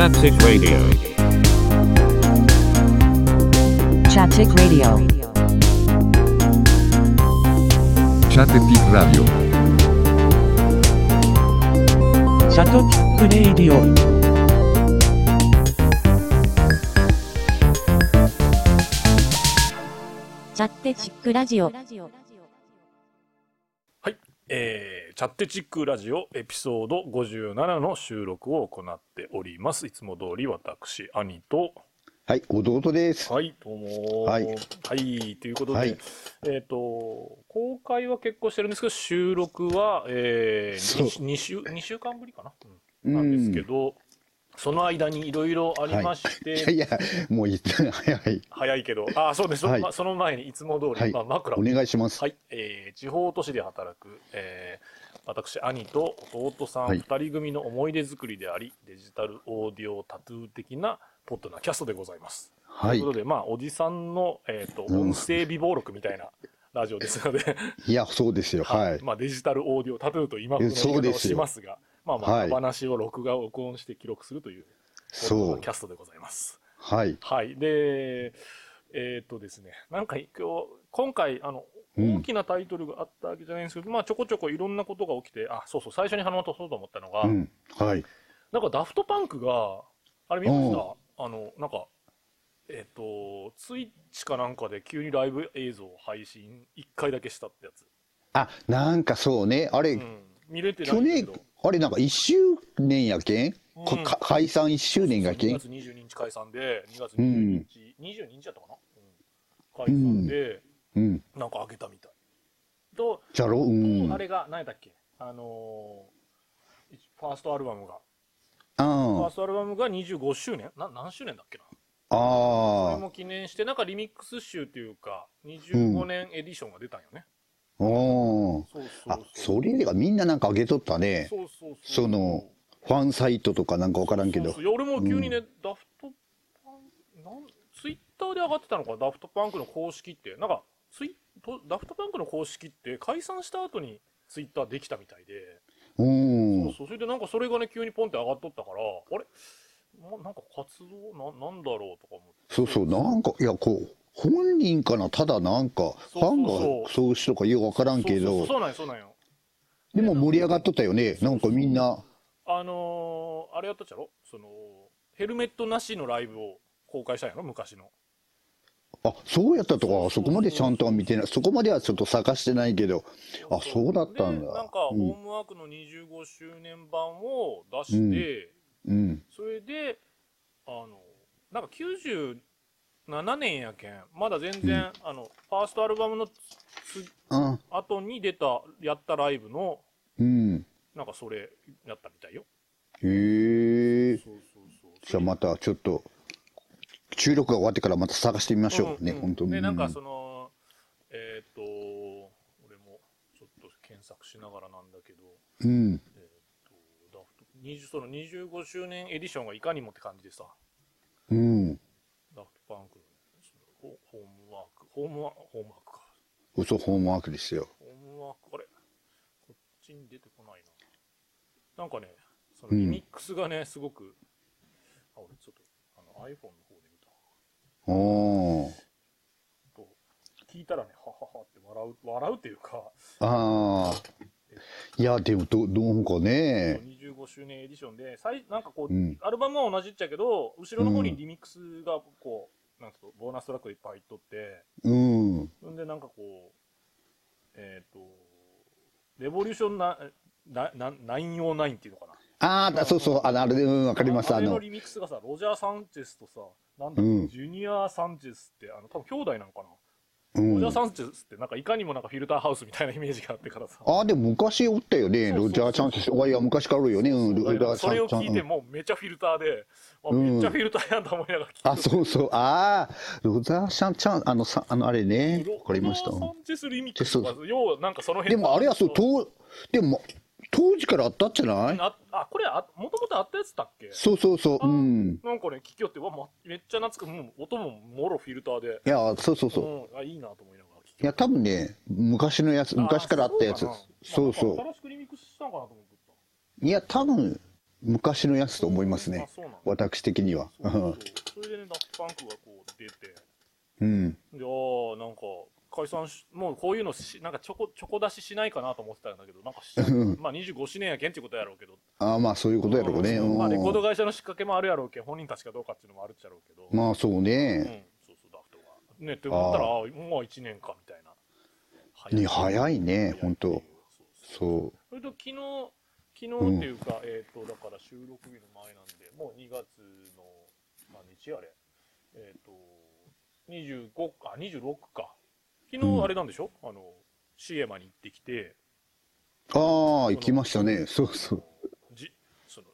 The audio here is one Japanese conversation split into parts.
Chaptic Radio. Chaptic Radio. Chattetic Radio. シャトピックレイディオチャッテチックラジオはい、えー、チャッテチックラジオエピソード57の収録を行っております。いつも通り私、兄と、はい、弟です。はい、どうもはい。はい、ということで、はい。えっ、と、公開は結構してるんですけど、収録は、えー、2, 週、二週間ぶりかな、うん。なんですけど、その間にいろいろありまして、い。や、もういつ、はい。はい。早いけど、あ、そうです、そはい。まその前にいつも通り、はい。まあ、枕。お願いします。はい、えー地方都市で働く、えー私兄と弟さんはい。2人組の思い出作りであり、デジタルオーディオタトゥー的なポッドなキャストでございます。はい。というこ。とでまあおじさんの、えーとうん。音声微暴録みたいなラジオですので、いや、そうですよ。はい。まあ、デジタルオーディオタトゥーと今風のそう言い方しますがまあまあはい話を録画録音して記録するというそうなキャストでございます。はい。はい。で、えっ、とですね、なんか今日、今回、あの、うん大きなタイトルがあったわけじゃないんですけど、まあちょこちょこいろんなことが起きて、あ、そうそう、最初に話そうと思ったのが、うん。はい。なんかダフトパンクが、あれ見ましうんたあの、なんか、えっ、と、ツイッチかなんかで急にライブ映像を配信1回だけしたってやつ。あ、なんかそうね。あれ、うん。見れてないけど。、あれなんか一周年やけん、こうん。か解散一周年がけ2ん月22日解散で、2月22日、22日だったかな、うん、解散で、うん。なんか開けたみたい。と、じゃろ？うん。あれが何だっけ？あのーファーストアルバムが、あファーあストアルバムが25周年？な何周年だっけな？それあも記念してなんかリミックス集っていうか25年エディションが出たんよね、あ。おー。そうそうあ、それがみんななんかあげとったね。そうそうそう。その、ファンサイトとかなんかわからんけど。そうそう。いや俺も急にね、ダフトパンなんツイッターで上がってたのかダフトパンクの公式って。なんかツイとダフトパンクの公式って解散した後にツイッターできたみたいで、うん。そうそう。それでなんかそれがね急にポンって上がっとったからあれ？ななんか活動ななんだろうとか思って。そうそう、なんか、いや、こう、本人かな、ただなんか、ファンがそうしとかよくわからんけど。そうなんよそうなんよ。でも盛り上がっとったよね。なんかみんな、あのーあれやったっちゃろ？そのヘルメットなしのライブを公開したんやろ？昔の。あ、そうやったとか、そこまでちゃんとは見てない。そこまではちょっと探してないけど、あ、そうだったんだ。でなんか、うん。ホームワークの25周年版を出して、うん。それであのなんか97年やけんまだ全然、あのファーストアルバムのつあ、後に出たやったライブのうん。なんかそれやったみたいよへえ。そうそうそうじゃあまたちょっと、収録が終わってからまた探してみましょうね、んん本当に。でなんかそのえっ、と俺もちょっと検索しながらなんだけどうん。えっ、とダフト20その25周年エディションがいかにもって感じでさうん。ダフトパンクホホームワークホームワホームワークか嘘ホームワークですよ。ホームワークあれ？こっちに出てこないななんかねそのリミックスがね、すごくあ俺ちょっとあの iPhone の方で見たおー。と聞いたらねはははって笑う笑うっていうかああ。いや、でもど、どうかね。25周年エディションで最なんかこう、うんアルバムは同じっちゃけど後ろの方にリミックスがこう、なんつうのボーナストラックがいっぱい入っとって。うん。そんでなんかこうえっ、とレボリューションななな909っていうのかな。ああ、そうそう、あの、あれ、うん、わかります、あの、あれのリミックスがさロジャー・サンチェスとさなんだ、うん。ジュニア・サンチェスってあの多分兄弟なのかな、うんロジャー・。サンチェスってなんかいかにもなんかフィルターハウスみたいなイメージがあってからさ。ああ、でも昔おったよね、ロジャー・チャンス。いや、昔からおるよね、うん、ロジャー・チそれを。聞いてもうめちゃフィルターで、あうん。めっちゃフィルターやんと思いながら聞いてあ、そうそう、ああ、ロジャー・チャン、チャン、あの、さ、あの、あれね、わかりましたロ。ジャーサンチェスリミックス要はなんかその辺でもあれはそう、とでも、当時からあったんじゃない？ああこれあもともとあったやつだっけ？そうそうそう、うん。なんかね聞きよってわ、ま、めっちゃ懐くもう音ももろフィルターでいや、そうそうそう。うん、あいいなと思いながらいや、多分ね、昔のやつ、昔からあったやつ。そうそう。新しくリミックスしたのかなと思ってたいや、多分、昔のやつと思いますね。あそうなんだ私的には。そ れでね、ダフトパンクがこう出て、うん。で、ああ、なんもうこういうのし、なん。かちょこ、ちょこ出ししないかなと思ってたんだけど、なんかし、まあ25周年やけんっていうことやろうけど、ああ、まあそういうことやろうね。うん。まあレコードうん会社の仕掛けもあるやろうけん、本人たちかどうかっていうのもあるっちゃろうけど、まあそううんね。、そうそう、ダフトが。ね、って思ったら、ああもう1年かみたいな。ね早いねほんとそうそう。そそれと昨日、昨日っていうか、えっ、と、だから収録日の前なんで、もう2月の、何日あれ。えっ、と、25か、26か。昨うん日あれなんでしょ、あの、シエマに行ってきて、う。ああ、行きましたね。そうそう。じ、その、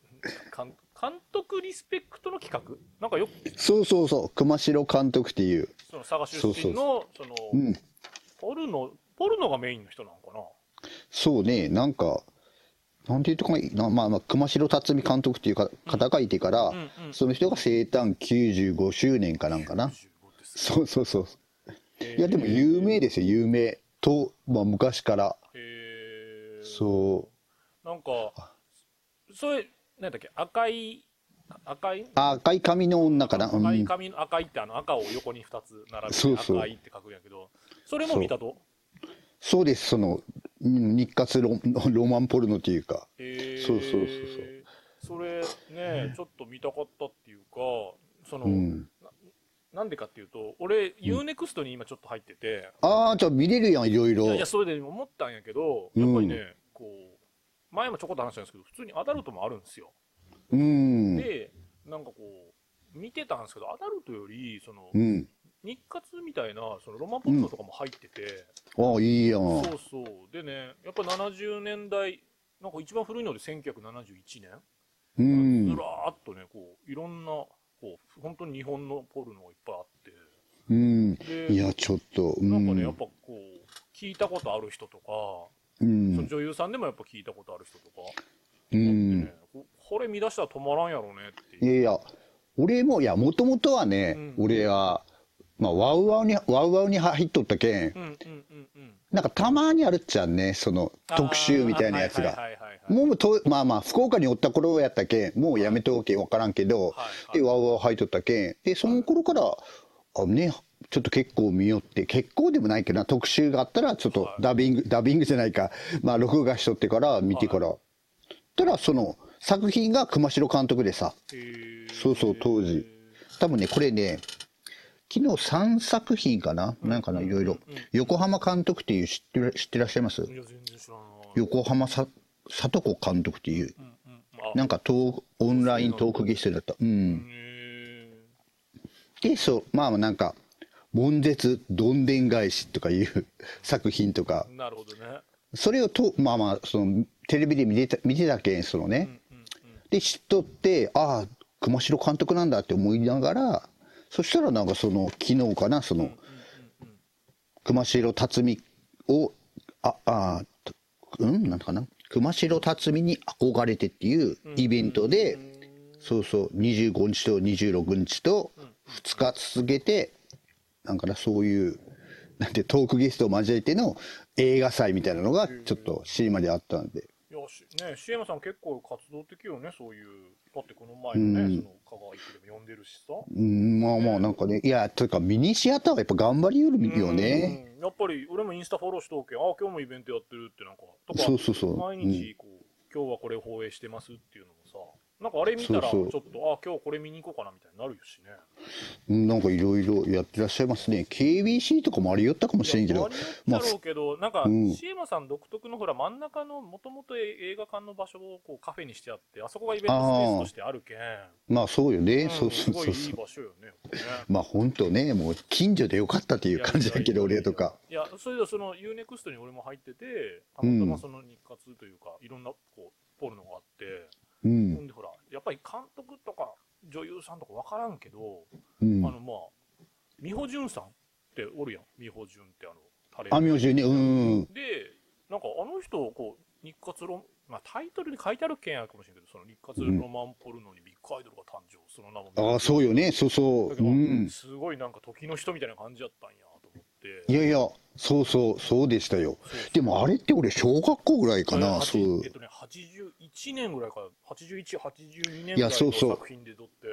監監督リスペクトの企画？なんかよく、そうそうそう。熊代監督っていう。その佐賀出身の、その、うん。ポルノ、ポルノがメインの人なのかな？そうね。なんか、なんていうとかな、まあまあ、熊代辰巳監督っていうか方がいてから、うんうんその人が生誕95周年かなんかな。25ですそうそうそう。いや、でも有名ですよ、有名。と、まあ昔から。へーそう。なんか、それ、なんだっけ、赤い、赤い？あ赤い髪の女かな？うん赤い髪の赤いってあの赤を横に2つ並べてそうそう赤いって書くんやけど、それも見たと？そうです、その、うん日活ロロマンポルノっていうか。へーそうそうそうそれね、ちょっと見たかったっていうか、その、うん。なんでかっていうと、俺、UNEXT に今ちょっと入ってて、ああ、じゃあ見れるやん、いろいろいやい。や、それで思ったんやけど、やっぱりね、こう、前もちょこっと話したんですけど、普通にアダルトもあるんですよ。うん。で、なんかこう、見てたんですけど、アダルトより、その、うん。日活みたいな、そのロマンポルノとかも入ってて、ああ、いいやん。そうそう。でね、やっぱ70年代、なんか一番古いので1971年、うん。ずらーっとね、こう、いろんな、こう、本当に日本のポルノがいっぱいあって、うん。で、いや、ちょっと、うなんかね、やっん。ぱこう、聞いたことある人とか、うそのん。女優さんでもやっぱ聞いたことある人とか、うんね。ここれ見出したら止まらんやろうねって。いやいや、俺も、いや、もともとはね、うん俺は、まあ、ワウワウに、ワウワウに入っとったけん、うんうんうんうん。なんかたまにあるっちゃんね、その特集みたいなやつが。はいはいはいはいはい。もうと、まあまあ、福岡におった頃やったけん、もうやめとけんわからんけど、はいで、ワウワウ入っとったけん、で、その頃から、あね、ちょっと結構見よって、結構でもないけどな、特集があったら、ちょっとダビング、ダビングじゃないか、まあ、録画しとってから、見てから。たら、その、作品が熊代監督でさ、そうそう、当時。多分ね、これね、昨日3作品かな、なんかな、いろいろ。横浜監督っていう知ってる知ってらっしゃいます？横浜さ里子監督っていう、うんうん。あなんかトオンライントークゲストだった。うん。へで、そう、まあなんか、悶絶どんでん返しとかいう 作品とかー、なるほどね。それをと、まあまあ、その、テレビで見てた、見てたけん、そのね。で、知っとって、ああ、熊代監督なんだって思いながら、そしたらなんかその、昨日かな、その、熊代辰巳を、あ、あ、うん？なんかな？熊代辰巳に憧れてっていうイベントで、そうそう、25日と26日と2日続けて、なんかな、そういう、なんてトークゲストを交えての映画祭みたいなのがちょっとシーマであったんで。しね、シエマさん結構活動的よね、そういう。だってこの前のね、その、香川行ってでも呼んでるしさ。うん、まあまあなんかね、いや、というかミニシアターはやっぱ頑張りよるよね。うん。やっぱり、俺もインスタフォローしとけん、あ、今日もイベントやってるってなんか、とか、そうそうそう毎日こう、今日はこれ放映してますっていうのなんかあれ見たら、ちそうそうょっと、あ、今日これ見に行こうかなみたいになるよしね。うんなんかいろいろやってらっしゃいますね。KBC とかもありよったかもしれんけどありろうけど、なんか、うんシエマさん独特のほら、真ん中の、もともと映画館の場所をこうカフェにしてあって、あそこがイベントスペースとしてあるけん。まあそうよね。うんそうそうそうそう。場所よね。まあ本当ね、もう近所でよかったっていう感じだけど、俺とか。いや、それでその UNEXT に俺も入ってて、たまたまその日活というか、いろんなこうポルノがあって、ほうん。んでほら、やっぱり監督とか女優さんとか分からんけど、うんあ。のまあ、美穂純さんっておるやん、美穂純ってあの、タレあ、名字ね、うん。で、なんかあの人、こう、日活ロまあタイトルに書いてある件やかもしれんけど、その日活ロマンポルノにビッグアイドルが誕生、その名も。ああ、そうよね。そうそう。うん。すごいなんか時の人みたいな感じやったんやと思って。いやいや、そうそう、そうでしたよ。でもあれって俺、小学校ぐらいかな、そうえっ。とね、81年ぐらいか、81、82年ぐらいの作品で撮って、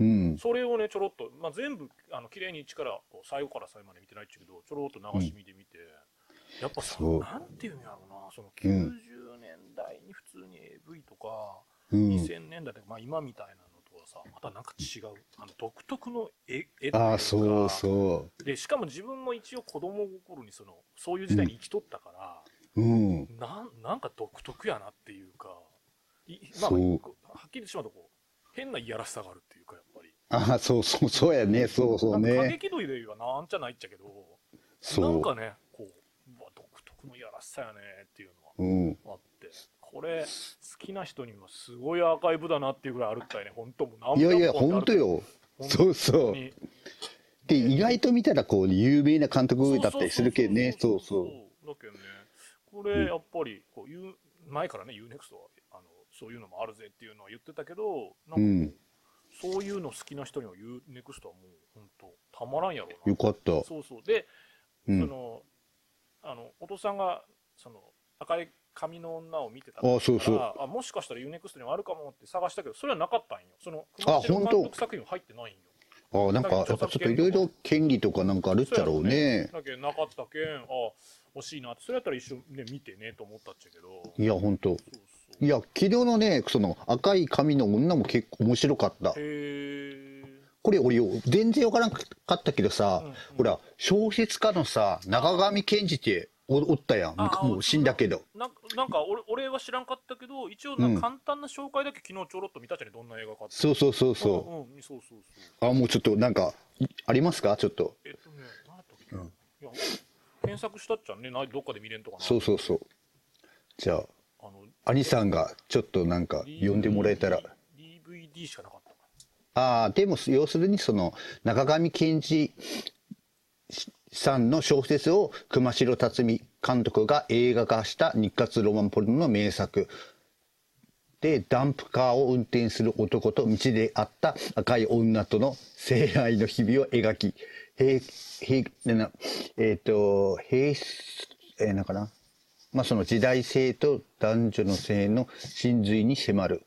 うん。それをね、ちょろっと、まあ、全部、あの、綺麗に一から、最後から最後まで見てないっちゃうけど、ちょろっと流し見てみて、やっぱさ、なんていうんやろうな、そのうん。90年代に普通に AV とか、うん。2000年代とか、まあ今みたいなのとはさ、またなんか違う、あの、独特の絵、絵とか。そうそう。で、しかも自分も一応子供心にその、そういう時代に生きとったから、うん。なん、なんか独特やなっていうか、いまあ、はっきりしまうとこう、変ないやらしさがあるっていうか、やっぱり。ああ、そうそう、そうやね。そうそうなんか過ね。激度で言えばなんじゃないっちゃけど、そう。なんかね、こう、うわ独特のやらしさやねっていううん。のはあって、これ、好きな人にはすごいアーカイブだなっていうぐらいあるったよね、本当もいやいや、百本当よ。本そうそうで、意外と見たら、こう、有名な監督だったりするけどね。そうそう。だけどね、これやっぱりこう言う前からね、UNEXT はあのそういうのもあるぜっていうのは言ってたけど、なんかこううんそういうの好きな人には UNEXT はもう本当たまらんやろうな。よかった。そうそう。で、うんその、あの、お父さんが、その、赤い髪の女を見てたあそうそうあもしかしたら UNEXT にもあるかもって探したけど、それはなかったんよ。その、あ熊本当監督作品は入ってないんよ。ああ、なんか、やっぱちょっといろいろ権利とかなんかあるっちゃろうね。だけどなかったけん、あ惜しいなって、それやったら一緒にね、見てねと思ったっちゃけど。いや、本当。いや、昨日のね、その赤い髪の女も結構面白かった。これ俺よ、全然わからんかったけどさ、うんうんほら、小説家のさ、長上健二っておおったやん。もう死んだけど。なんか、なんか俺俺は知らんかったけど、一応うんな簡単な紹介だけ昨日ちょろっと見たじゃね、どんな映画かって。そうそうそうそうんうん、そうそうそう。う。あ、もうちょっとなんか、いありますか？ちょっと。えっとね、何やったっけ、うんいや、検索したっちゃね、ないどっかで見れんとかな。そうそうそう。じゃあ、あの、兄さんがちょっとなんか呼んでもらえたら。DVD しかなかったかああ、でも、要するにその、中上健二さんの小説を熊代辰巳監督が映画化した日活ロマンポルノの名作。で、ダンプカーを運転する男と道で会った赤い女との性愛の日々を描き、平、平、なえっ、と、平、えー、なんかな。まあその時代性と男女の性の真髄に迫る。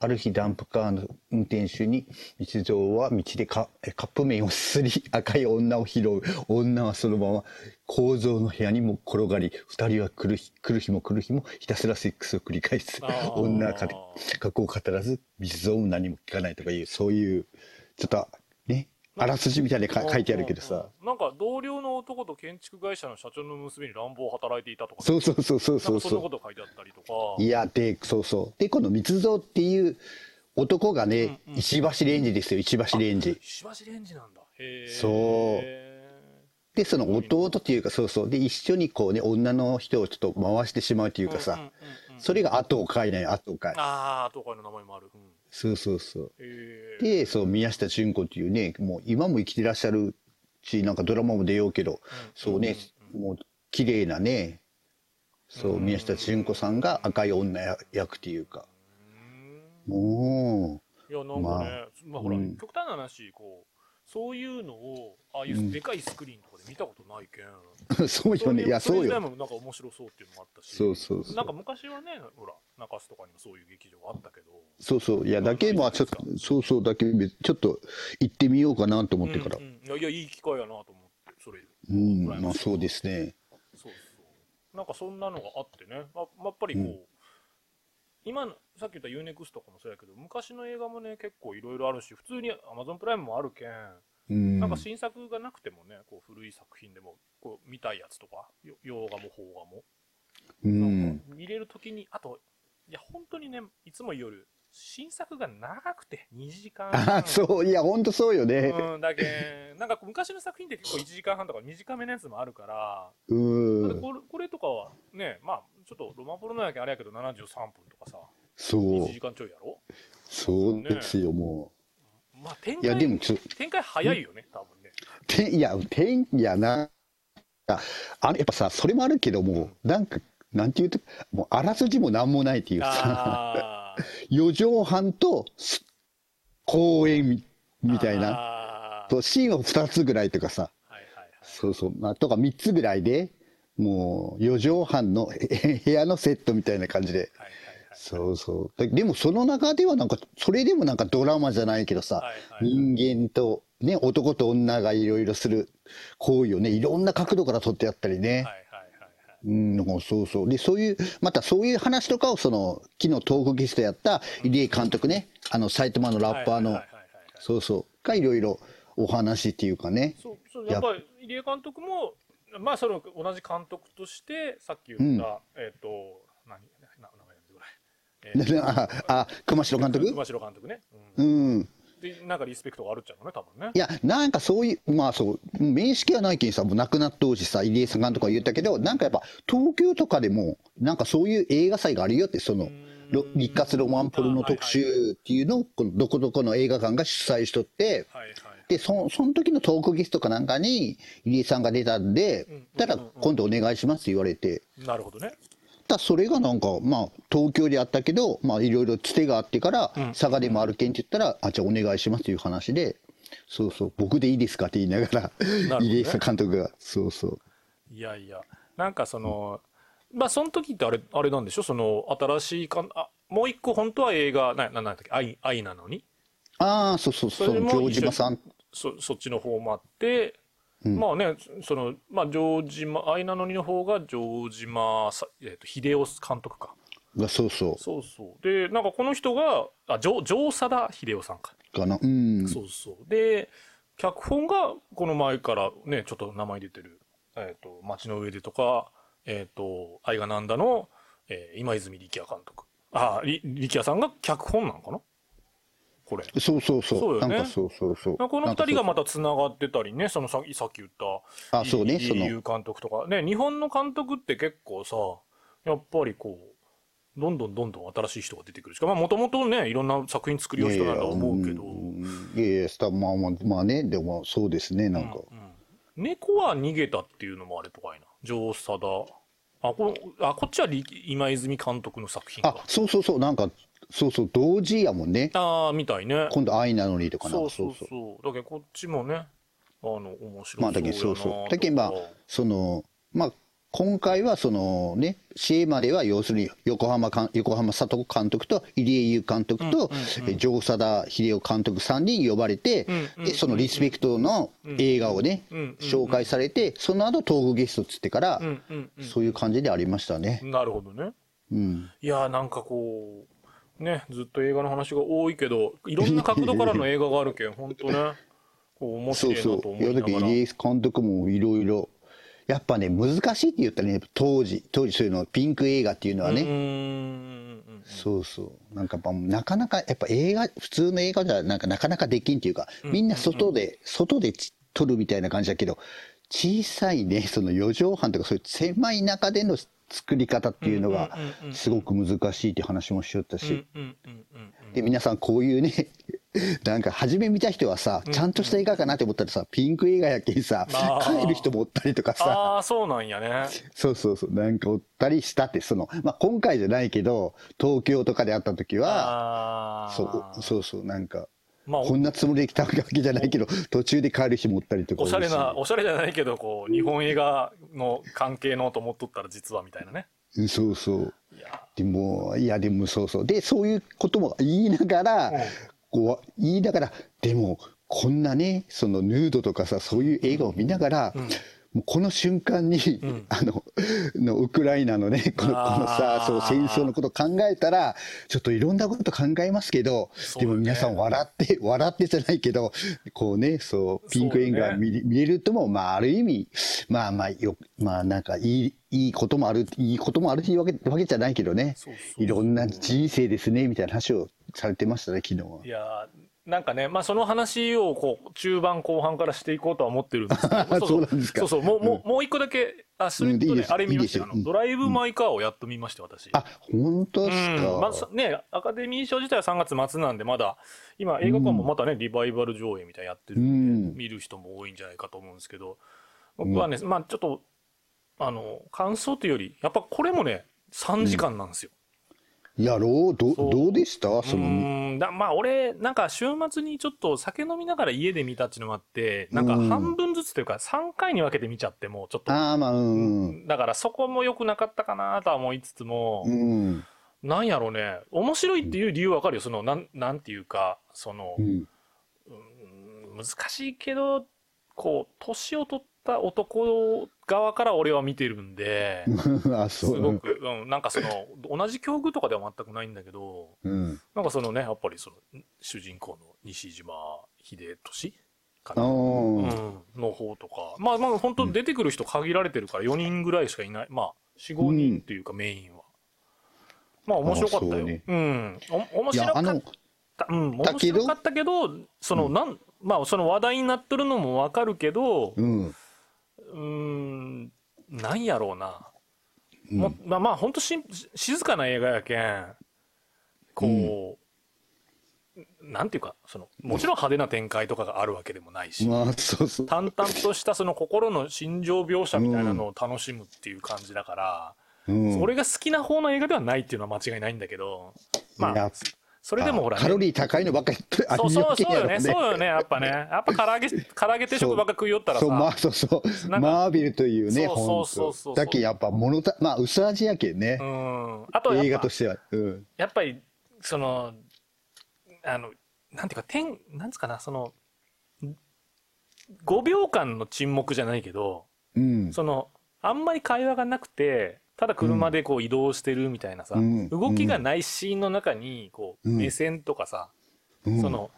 ある日ダンプカーの運転手に道蔵は道でカップ麺をすすり赤い女を拾う女はそのまま構造の部屋にも転がり二人は来る日来る日も来る日もひたすらセックスを繰り返す女はか過去を語らず道蔵も何も聞かないとかいうそういうちょっとねあらすじみたいに。書いてあるけどさなんか同僚の男と建築会社の社長の娘に乱暴を働いていたとか、そうそうそうそうそうそんなそこと書いてあったりとか。ういやでそうそうでこの密造っていう男がね、うんうん石橋レンジですよ石橋レンジ石橋レンジなんだ。へーそうで、その弟っていうか、そうそう。で、一緒にこうね、女の人をちょっと回してしまうというかさ、それが後を買いない、後を買い。ああ、東海の名前もある。うん、そうそうそう。へー。で、そう、宮下純子っていうね、もう今も生きてらっしゃるし、なんかドラマも出ようけど、そうね、もう綺麗なね、そう、宮下純子さんが赤い女役っていうか、もいや、なんかね、まあ、ほら、うん。極端な話、こう、そういうのを、ああいうでかいスクリーンとかで見たことないけん。う、そうよね、いや、そうよ。もなんか面白そうっていうのもあったし。そうそうそうなんか昔はね、ほら、中洲とかにもそういう劇場があったけど。そうそう、いや、だけ、まあちょっと、そうそう、だけ、ちょっと行ってみようかなと思ってからうん。うんいや、いや、いい機会やなと思って、それ。うん、まあそうですね。そうそう。なんかそんなのがあってね、まあ、やっぱりこう、うん今の、さっき言った UNEXT とかもそうやけど、昔の映画もね、結構いろいろあるし、普通に Amazon プライムもあるけん、うん。なんか新作がなくてもね、こう古い作品でも、こう見たいやつとか、よ洋画も邦画も、うん。見れるときに、あと、いや、本当にね、いつも言うより、新作が長くて、2時間あ、そう、いや、ほんとそうよね。うん、だけんなんか昔の作品って結構1時間半とか短めのやつもあるから、うん。これこれとかはね、まあ、ちょっとロマンポルノやけんあれやけど73分とかさ、そう1。時間ちょいやろ？そうですよ、もまあ展う。いや、でも開、ちょ、展開早いよね、多分ね。ていや、てん、いやな。ああの、やっぱさ、それもあるけども、なんか、なんていうと、もう、あらすじもなんもないっていうさ、あ 四畳半と、す公園みたいな。と、シーンは二つぐらいとかさ、はいはいはい。そうそう、まあ、とか三つぐらいで、もう、四畳半のへ 部屋のセットみたいな感じで、そうそう。ででもその中ではなんか、それでもなんかドラマじゃないけどさ、人間と、ね、男と女がいろいろする行為をね、いろんな角度から撮ってやったりね。うん、そうそう。で、そういう、またそういう話とかを、その、昨日トークゲストやった入江監督ね、あの、埼玉のラッパーのそうそう、がいろいろお話っていうかね。そうそうやっぱり入江監督もまあその同じ監督としてさっき言った、えっ、と何な名前なんでこれ、え あ、あ、熊代監督？熊代監督ね、ううん。ん。でなんかリスペクトがあるっちゃうのね多分ね。いや、なんかそういう、まあそう、面識はないけんさ、もう亡くなった当時さ、入江さんとか言ったけど、なんかやっぱ東京とかでも、なんかそういう映画祭があるよって、その、ロ日活ロマンポルノ特集っていうのを、このどこどこの映画館が主催しとって、はいはいで、そその時のトークゲストかなんかに、入江さんが出たんでん、たら今度お願いしますって言われて、なるほどね。ただそれがなんか、まあ、東京であったけど、まあ、いろいろつてがあってから、ん。佐賀でもあるけんって言ったら、あ、じゃあお願いしますっていう話で、そうそう、僕でいいですかって言いながら、入江さん監督が、そうそう。いやいや。なんかそのまあその時ってあれあれなんでしょ？その新しいかんあもう一個本当は映画なななんだっけ？愛愛なのに？ああ、そうそう、そそれのも城島さん。そそっちの方もあって、まあねそのまあ城島愛なのにの方が城島さ、えー、と秀夫監督かが、そうそそうそうでなんかこの人があ城城貞秀夫さんか、う。かな。うん。そうそうで脚本がこの前からねちょっと名前出てる「えー、と街の上で」とか「えー、と愛がなんだの」えー今泉力也監督あり力也さんが脚本なのかなこれそうそうそう。そうよねなんかそうそうそう。この二人がまたつながってたりね、そのささっき言った、あそうねそのいう監督とか、ね、日本の監督って結構さ、やっぱりこう、どんどんどんどん新しい人が出てくるしか、まあもともとね、いろんな作品作りよう人だと思うけど、んいやいや、スタまあまあ、まあね、でもそうですね、なんか。猫は逃げたっていうのもあれとかいな、城貞。あ、こあこっちはり今泉監督の作品あか。、そうそうそう、なんか、そうそう、同時やもんね。ああ、みたいね。今度愛なのにとかなそうそうそうそう。だけどこっちもね、あの、面白そうまあ、だけどそうそう。だけどまあその、まあ、今回はそのね、CA までは要するに横浜かん横浜里子監督と入江優監督と、え城貞秀夫監督3人呼ばれて、でそのリスペクトの映画をね、紹介されて、その後トークゲストっつってから、そういう感じでありましたね。なるほどね。うん。いやーなんかこう、ね、ずっと映画の話が多いけど、いろんな角度からの映画があるけん、ほんとね、こう面そう白いなとそう。いや、だけど思いながら。入江監督もいろいろ、やっぱね、難しいって言ったらね、当時、当時そういうの、ピンク映画っていうのはね、そうそう。なんかやっぱなかなか、やっぱ映画、普通の映画じゃなんかなかなかできんっていうか、みんな外で、外でち撮るみたいな感じだけど、小さいね、その四畳半とかそういう狭い中での作り方っていうのがすごく難しいって話もしよったし、で、皆さんこういうね、なんか初め見た人はさ、ちゃんとした映画かなって思ったらさ、ピンク映画やけんさ帰る人もおったりとかさ、ああ、そうなんやね。そうそうそう、なんかおったりしたって、その、まあ、今回じゃないけど、東京とかで会った時は。そうそうそう、なんか、まあ、こんなつもりで来たわけじゃないけど、途中で帰る人もおったりとかおしゃれな、おしゃれじゃないけど、こう、日本映画の関係のと思っとったら実はみたいなね。そうそう。いやでも、いや、でもそうそう。で、そういうことも言いながら、こう、言いながら、でも、こんなね、そのヌードとかさ、そういう映画を見ながら、もうこの瞬間に、あの、のウクライナのね、このこのさそう、戦争のことを考えたら、ちょっといろんなこと考えますけど、ね。でも皆さん笑って、笑ってじゃないけど、こうね、そう、ピンク映画見,、見れるとも、まあ、ある意味、まあまあ、よ、まあなんかいい、いいこともある、いいこともあるわけわけじゃないけどね。いろんな人生ですね、みたいな話をされてましたね、昨日は。いやーなんかね、まあ、その話をこう中盤後半からしていこうとは思ってるんですけど そうそう。そうもうもうもう一個だけあそれとね、うんあれ見ましたよ。あのドライブ・マイ・カーをやっと見まして私。あ、本当ですか。うん。まあさね、アカデミー賞自体は3月末なんでまだ今映画館もまたね、リバイバル上映みたいなやってるんで、うん。見る人も多いんじゃないかと思うんですけど僕はね、まあちょっとあの感想というよりやっぱこれもね3時間なんですよ、やろう？どどうでした？そうの、ん。だまあ俺なんか週末にちょっと酒飲みながら家で見たっていうのもあってなんかうん。半分ずつというか3回に分けて見ちゃってもちょっと。ああ、まあ、うん。だからそこも良くなかったかなとは思いつつも、うん。なんやろうね、面白いっていう理由わかるよ。その、なん、なんていうか、その、うん。難しいけど、こう、年を取った男側から俺は見てるんで、あ、す。ごく、うん、なんかその、同じ境遇とかでは全くないんだけど、うん。なんかそのね、やっぱりその、主人公の西島秀俊かあな。うーん、の方とか。まあまあ本当出てくる人限られてるから4人ぐらいしかいない。まあ、4、5人っていうかメインは。まあ面白かったよ。うねうん。お面白かっ、た。うん、面だけど白かったけど、その、なん、まあその話題になっとるのもわかるけど、うん。うーん、なんやろうな。うんもまあまあ本当し静かな映画やけんこう、なんていうかそのもちろん派手な展開とかがあるわけでもないし、まあ、そうそう。淡々としたその心の心情描写みたいなのを楽しむっていう感じだから、うん。俺が好きな方の映画ではないっていうのは間違いないんだけどまあそれでもほら、ね、カロリー高いのばっかりあそうそうそうよね。そうよね。やっぱね。やっぱ唐揚げ唐揚げ定食ばっか食いよったらさ。そう、まあ、そうそう。マーベルというね、そうそうそうだけやっぱ物た、まあ、薄味やけんね。う。ん。あと映画としては。うん。やっぱりそのあのなんていうか天なんつうかなその5秒間の沈黙じゃないけどうん。そのあんまり会話がなくてただ車でこう移動してるみたいなさ、うん。動きがないシーンの中にこううん。目線とかさ、うん。その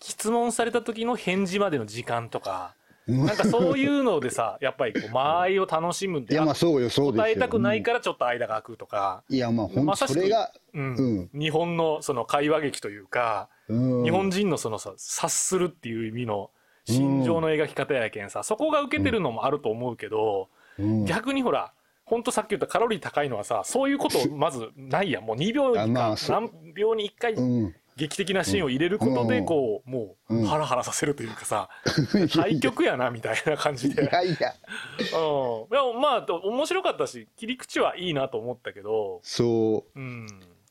質問された時の返事までの時間とか、うん。なんかそういうのでさ やっぱりこう間合いを楽しむんでいや、まあ、そうよ。答えたくないからちょっと間が空くとか、うんいや、まあ、本当それが、うん。うん。日本のその会話劇というか、うん。日本人のそのさ察するっていう意味の心情の描き方やけんさ、そこが受けてるのもあると思うけど、うん。逆にほらほんとさっき言ったカロリー高いのはさそういうこと まずないやん。もう2秒にかあまあ何秒に1回うん。劇的なシーンを入れることでこうもううん。ハラハラさせるというかさ 対局やなみたいな感じいで。やいや、うん、いやまあ面白かったし切り口はいいなと思ったけど、そう。ん、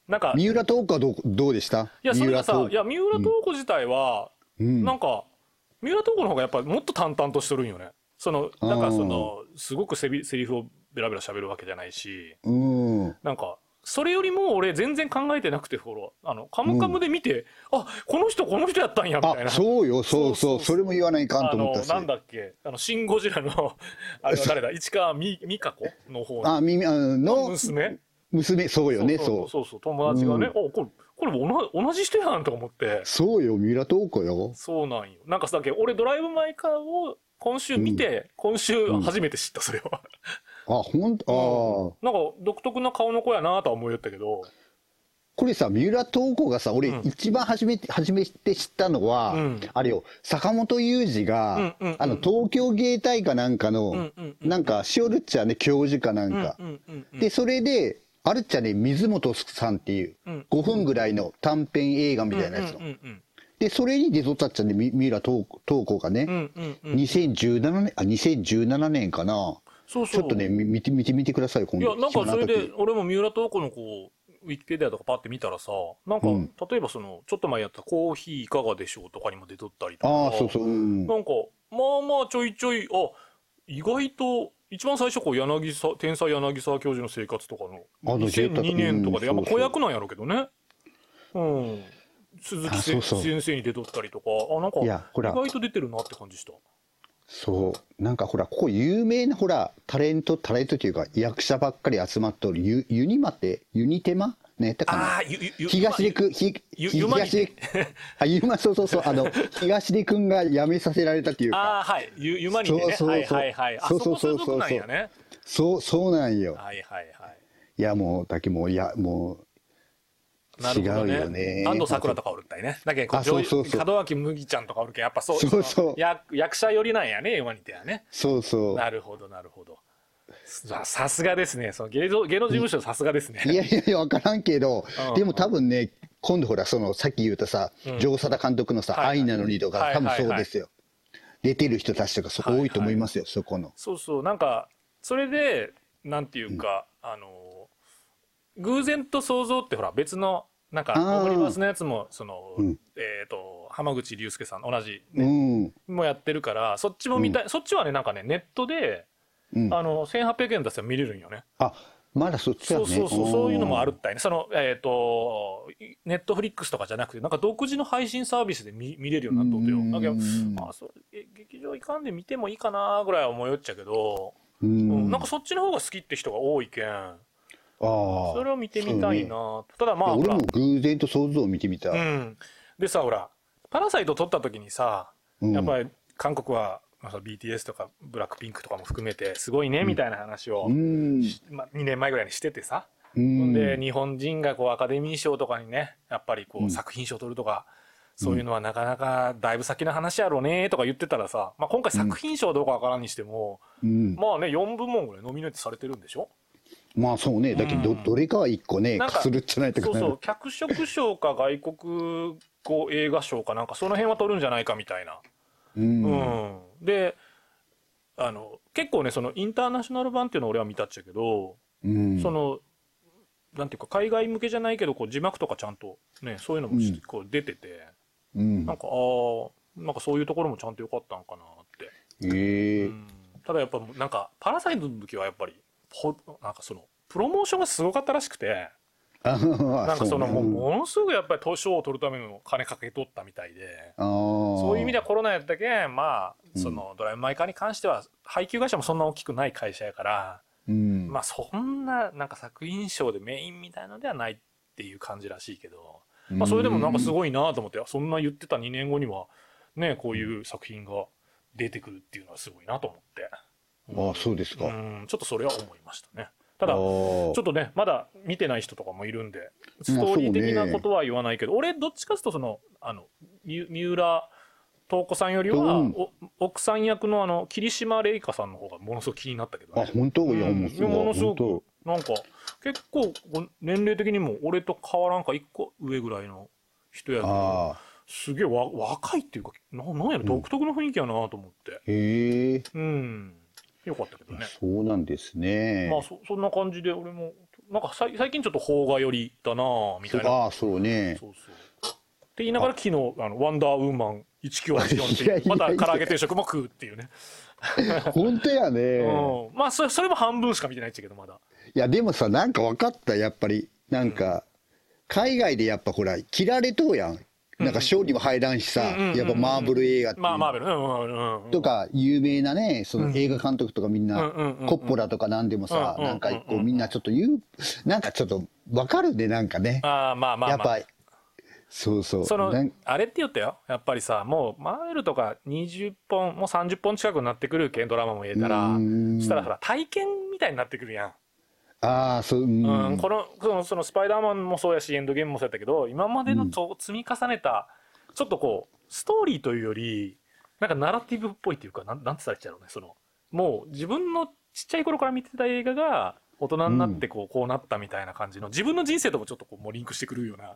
なんかう。三浦透子はどうどうでした？いやそれがさ三浦透いや三浦透子自体は、うん。なんか三浦透子の方がやっぱりもっと淡々としてるんよね。そのなんかそのすごくセリセリフをベラベラ喋るわけじゃないしうん。なんかそれよりも俺全然考えてなくてほらあのカムカムで見て、あこの人この人やったんやみたいあ、なそうよ、そうそう。それも言わないかんあと思ったし。のなんだっけあのシン・ゴジラのあれは誰だ？市川美美香子の方のあ、耳、あの、娘？娘、そうよね、そそうう。そうそう友達がね、おこれこれ同同じ人やんとか思って。そうよ、三浦透子よ。そうなんよ。なんかさだっけ俺ドライブ・マイ・カーを今週見て、今週初めて知ったそれは、あ、ほん。と、ああ。なんか独特な顔の子やなとは思いよったけど。これさ、三浦透子がさ、俺、うん。一番初めて、初めて知ったのは、うん。あれよ、坂本雄二が、うんうんうん。あの、東京芸大かなんかの、うんうんうんなんか、しおるっちゃね、教授かなんか。うんうんうんで、それで、あるっちゃね、水本さんっていう、うん。5分ぐらいの短編映画みたいなやつの。うんうんで、それに出とったっちゃね、み三浦透子透子がね、うんうんうん。2017年、あ、2017年かな。そうそう。ちょっとね、み見て、見てみてください、今いや度。なんかそれで俺も三浦透子のこうウィキペディアとかパッて見たらさなんか、うん。例えばそのちょっと前やった「コーヒーいかがでしょう」とかにも出とったりとか。ああ、そうそう。うん。なんかまあまあちょいちょいあ意外と一番最初こう柳沢天才柳沢教授の生活とかのあの出た2002年とかで、うんやっぱ子役なんやろうけどね。うん。鈴木先生に出とったりとか。あなんか意外と出てるなって感じしたそう。なんかほら、ここ有名なほら、タレント、タレントというか、役者ばっかり集まっておる、ユユニマテ、ユニテマ？ね、やったかな？東出くん、東出、あ、ゆま、そうそうそう、あの、東出くんが辞めさせられたっていうか、ああはい。ゆゆまにね。そうそうそう。はいはいはい。あそそうこそうそうそう所属なんやね。そう、そうなんよ。はいはいはい。いや、もう、だけもう、いや、もなるほど違うねよね。安藤サクラとかおるったりね。だけどそうそうそう。門脇麦ちゃんとかおるけんやっぱそうそうそう。の役役者寄りなんやね今にてはね。う、そうそう。なるほどなるほど。ささすがですね。その芸能芸能事務所さすがですね。いやいやいや、わからんけどうん、でも多分ね、今度ほら、その、さっき言ったさうん、城貞監督のさ、愛なのにとか、はい多分そうですよ。出てる人たちとか、そはいはい多いと思いますよ、そこの。そうそう。なんかそれでなんていうか、あの偶然と想像ってほら別のなんかオムニバスのやつもその、うんえっ、と浜口竜介さん同じ、うねん。もやってるからそっちも見たい、そっちはねなんかねネットで、うんあの1800円出せば見れるんよねあ、まだそっちはね。そうそうそう、そういうのもあるったいね。その、えっ、と、ネットフリックスとかじゃなくて、なんか独自の配信サービスで見見れるようになっとってよ。うんだけど、まあ、それ、え劇場行かんで見てもいいかなぐらいは思いよっちゃけど、ううんん。なんかそっちの方が好きって人が多いけん。それを見てみたいな。ただまあ、俺も偶然と想像を見てみた。うん。でさ、ほら、パラサイト撮った時にさ、うんやっぱり韓国は、まあ、BTS とかブラックピンクとかも含めてすごいねみたいな話を、うん。まあ、2年前ぐらいにしててさ、うん。で日本人がこうアカデミー賞とかにねやっぱりこううん作品賞取るとか、そういうのはなかなかだいぶ先の話やろうねとか言ってたらさ、まあ、今回作品賞どうかわからんにしても、うん。まあね4部門ぐらいノミネートされてるんでしょ？まあそうね。だけど、うんどれかは一個ね、かかするっちゃないと。そうそう脚色賞か外国語映画賞かなんかその辺は取るんじゃないかみたいな。うん。うん、であの結構ねそのインターナショナル版っていうのを俺は見たっちゃけど、うん。そのなんていうか海外向けじゃないけどこう字幕とかちゃんとねそういうのもこう出てて、うんなんかああなんかそういうところもちゃんと良かったのかなって、ええうんただやっぱなんか「パラサイト」の時はやっぱりほなんかそのプロモーションがすごかったらしくてあなんかそのもうものすごくやっぱり賞を取るための金かけとったみたいで。そういう意味ではコロナやったけんまあそのドライブ・マイ・カーに関しては配給会社もそんな大きくない会社やから、うん。まあそんななんか作品賞でメインみたいのではないっていう感じらしいけど、まあ、それでもなんかすごいなと思ってそんな言ってた2年後にはねこういう作品が出てくるっていうのはすごいなと思って、ああ、そうですか。うん。ちょっとそれは思いましたね。ただあちょっーとねまだ見てない人とかもいるんでストーリー的なことは言わないけど、俺どっちかというとそのあのみ三浦透子さんよりは、うん。お奥さん役のあの霧島玲香さんの方がものすごく気になったけどあ、ね。本当？うん。もういやものすご本くなんか結構年齢的にも俺と変わらんか一個上ぐらいの人やけすげえわ若いっていうかななんやろ独特の雰囲気やなと思って。へえ、うん、よかったけどねそうなんですね。まあそそんな感じで俺もなんかさい最近ちょっと邦画寄りだなみたいなああ、そうね。そうそうって言いながら昨日あのワンダーウーマン1984っていや いやいやいうまた唐揚げ定食も食うっていうね、本当やね。うん、まあそれそれも半分しか見てないっちゃけどまだいや、でもさ、なんか分かった、やっぱり。なんか、海外でやっぱほら、切られとうやん。なんか賞にも入らんしさやっぱマーブル映画っていう。まあマーベル。とか有名なねその映画監督とかみんな、コッポラとかなんでもさ、なんかこうみんなちょっと言うなんかちょっと分かるねなんかね、ああまあまあ。やっまあぱそうそう。そのあれって言ったよ。やっぱりさもうマーベルとか20本もう30本近くなってくるけんドラマも言えたら。そしたらほら体験みたいになってくるやん、ああそううん、うんこのそのそのスパイダーマンもそうやしエンドゲームもそうやったけど今までのと積み重ねたちょっとこうストーリーというよりなんかナラティブっぽいっていうかなんなんて言ったらいいんだろうねそのもう自分のちっちゃい頃から見てた映画が大人になってこうこうなったみたいな感じの自分の人生ともちょっとこうもうリンクしてくるような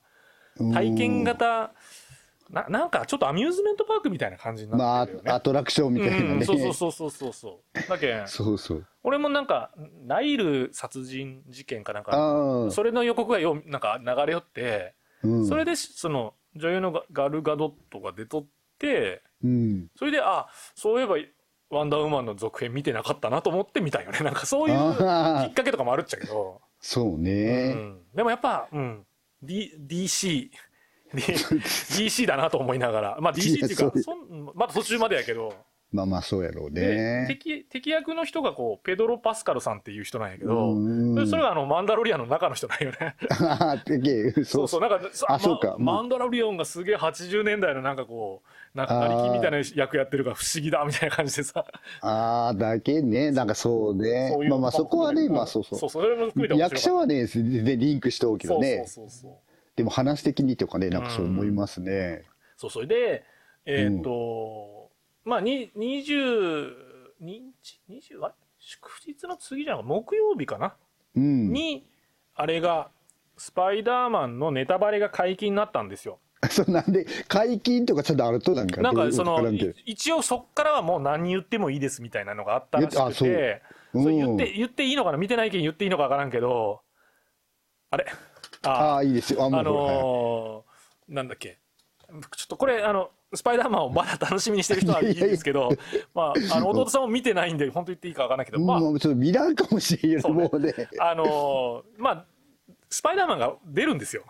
うん。体験型ななんかちょっとアミューズメントパークみたいな感じにまあなってるよね。アトラクションみたいなね、うん、そうそうそうそうそうだけんそうそう。俺もなんかナイル殺人事件かなんかああそれの予告がようなんか流れ寄って、うん。それでその女優のガガル・ガドットが出とってうん。それであそういえばワンダーウーマンの続編見てなかったなと思って見たよね。なんかそういうきああっかけとかもあるっちゃけど、そううね、ん、でもやっぱ、うん、D DC DC だなと思いながら。まあ DC っていうかそんまだ途中までやけど。まあまあそうやろうでね敵敵役の人がこうペドロ・パスカルさんっていう人なんやけどうん。それがあのマンダロリアンの中の人なんよね。あ あそそう。うそうなんかさあそうか。まマンダロリアンがすげえ80年代のなんかこうなあー成金みたいな役やってるから不思議だみたいな感じでさ。ああだけね。なんかそうね。まあまあそこはねうんまあそうそう。そうそれも含めて役者はね全然リンクしておうけどね。そうそうそうそうでも話的にとかねなんかそう思いますね、そうそれでえっ、と、まあに20日？20あれ？祝日の次じゃなく木曜日かな、うん。にあれがスパイダーマンのネタバレが解禁になったんですよ。そうなんで解禁とかちょっとあるとなんかなんかその一応そっからはもう何言ってもいいですみたいなのがあったらしくて。う。ん。言って言っていいのかな？見てないけん言っていいのか分からんけど。あれ？あああいいですよあもあのーなんだっけちょっとこれあのスパイダーマンを まだ楽しみにしてる人はいいんですけど、まあ、あの、弟さんも見てないんで、本当言っていいかわかんないけど、まあ、ちょっと見らんかもしれんよ、そうねもうね。あのーまあ、スパイダーマンが出るんですよ。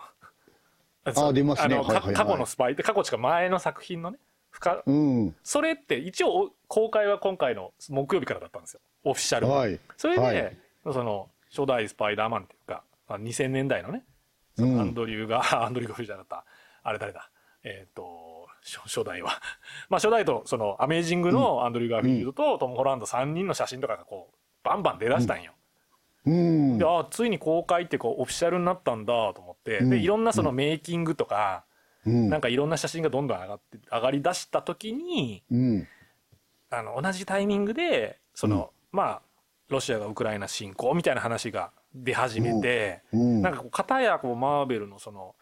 そう出ますねあの、はいはいはいか過去のスパイで、過去しか前の作品のね、深うん。それって一応公開は今回の木曜日からだったんですよ。オフィシャルははい。それで、はいその、初代スパイダーマンっていうか、まあ、2000年代のね、そのアンドリューが、アンドリュー・ガフじゃなかった、あれ誰だ、えっ、と、初初代は。まあ初代と、その、アメージングのアンドリュー・ガフィールドとトム・ホランド3人の写真とかがこう、バンバン出だしたんよ。うん。で、。ああ、ついに公開ってこう、オフィシャルになったんだと思って、で、いろんなそのメイキングとか、うん。なんかいろんな写真がどんどん上がって、上がり出した時に、うん。あの、同じタイミングで、その、まあ、ロシアがウクライナ侵攻みたいな話が出始めて、うんなんかこう、片やこう、マーベルのその、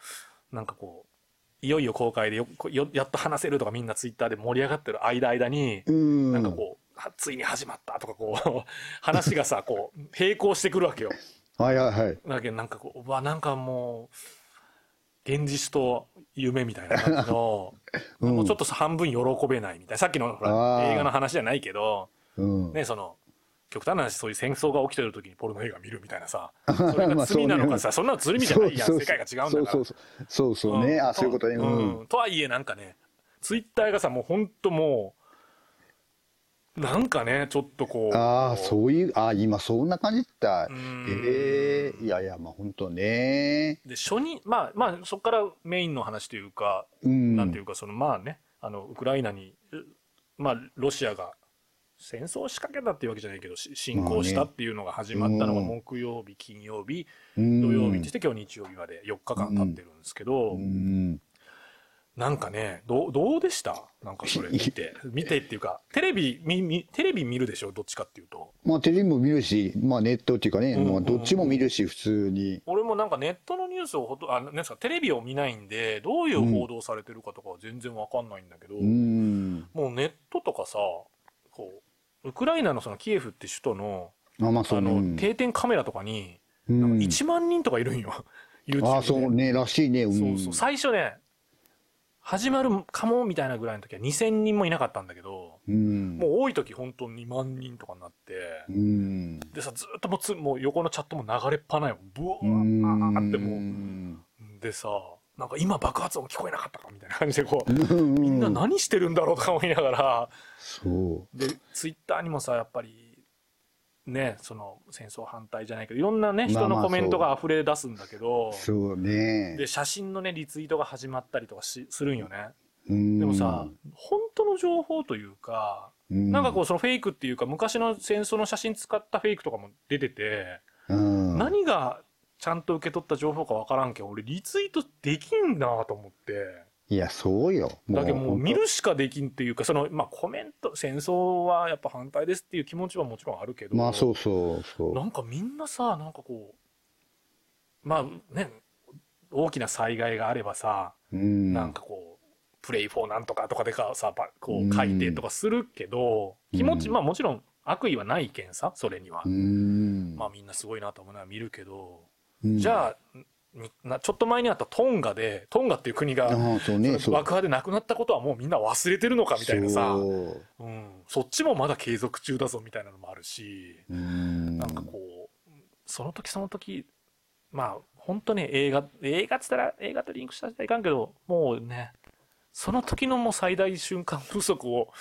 なんかこう、いよいよ公開でよよやっと話せるとかみんなツイッターで盛り上がってる間間に、うん。なんかこう、はついに始まったとかこう、話がさ、こう、並行してくるわけよ。はいはいはい。だけどなんかこう、うわ、なんかもう、現実と夢みたいな感じの、うんもうちょっと半分喜べないみたいな。さっきのほら映画の話じゃないけど、うん。ね、その、極端な話、そういう戦争が起きてる時にポルノ映画見るみたいなさ、それが罪なのかさ、そんなのずるみじゃないやん、世界が違うんだから。そうそうそう。そうそうね。あ、そういうことね。うん。うんとはいえなんかね、ツイッターがさ、もうほんともう、なんかね、ちょっとこう。ああ、そういう、ああ、今そんな感じだった。んええいやいや、まあ本当ね。で、初日、まあまあ、そこからメインの話というか、うん。なんていうか、そのまあね、あの、ウクライナに、うまあ、ロシアが戦争を仕掛けたっていうわけじゃないけど、し侵攻したっていうのが始まったのがうん木曜日、金曜日、うん土曜日にして今日日曜日まで4日間経ってるんですけど、うん。なんかね、どう、どうでした？なんかそれ見て。見てっていうか、テレビ、み、み、テレビ見るでしょ？どっちかっていうと。まあテレビも見るし、まあネットっていうかね、どっちも見るし、普通に。俺もなんかネットのニュースをほと、あ、なんですか、テレビを見ないんで、どういう報道されてるかとかは全然わかんないんだけど、うん。もうネットとかさ、こう、ウクライナのそのキエフって首都の、あ、まあそう。の、定点カメラとかに、うん1万人とかいるんよ。YouTube でああ、そうね、らしいね。うんそうそう。最初ね、始まるかもみたいなぐらいの時は2000人もいなかったんだけど、うん。もう多い時本当2万人とかになって、うん。でさ、ずっともうつ、もう横のチャットも流れっぱなよ。ブワうん。ーってもう。でさ、なんか今爆発音聞こえなかったかみたいな感じでこう、うん。みんな何してるんだろうとか思いながら、そで、ツイッターにもさ、やっぱり、ね、その戦争反対じゃないけど、いろんなね、人のコメントが溢れ出すんだけどう。、そうね。で、写真のね、リツイートが始まったりとかしするんよね。うんでもさ、本当の情報というか、なんかこう、そのフェイクっていうか、昔の戦争の写真使ったフェイクとかも出てて、うん、何がちゃんと受け取った情報かわからんけど、俺リツイートできんなと思って。いや、そうよ。だけどもう見るしかできんっていうか、その、まあコメント、戦争はやっぱ反対ですっていう気持ちはもちろんあるけど、まあそうそうそう。なんかみんなさ、なんかこう、まあね、大きな災害があればさ、うん、なんかこう、プレイフォーなんとかとかでかさ、ばこうんう書いてとかするけど、気持ち、うんまあもちろん悪意はないけんさ、それには。うん、まあみんなすごいなと思うのは見るけど、うんじゃあ、になちょっと前にあったトンガで、トンガっていう国が、爆破で亡くなったことはもうみんな忘れてるのかみたいなさ、そう。うん、そっちもまだ継続中だぞみたいなのもあるし、うん。なんかこう、その時その時、まあ、本当ね、映画、映画っつったら映画とリンクしたらいかんけど、もうね、その時のもう最大瞬間風速を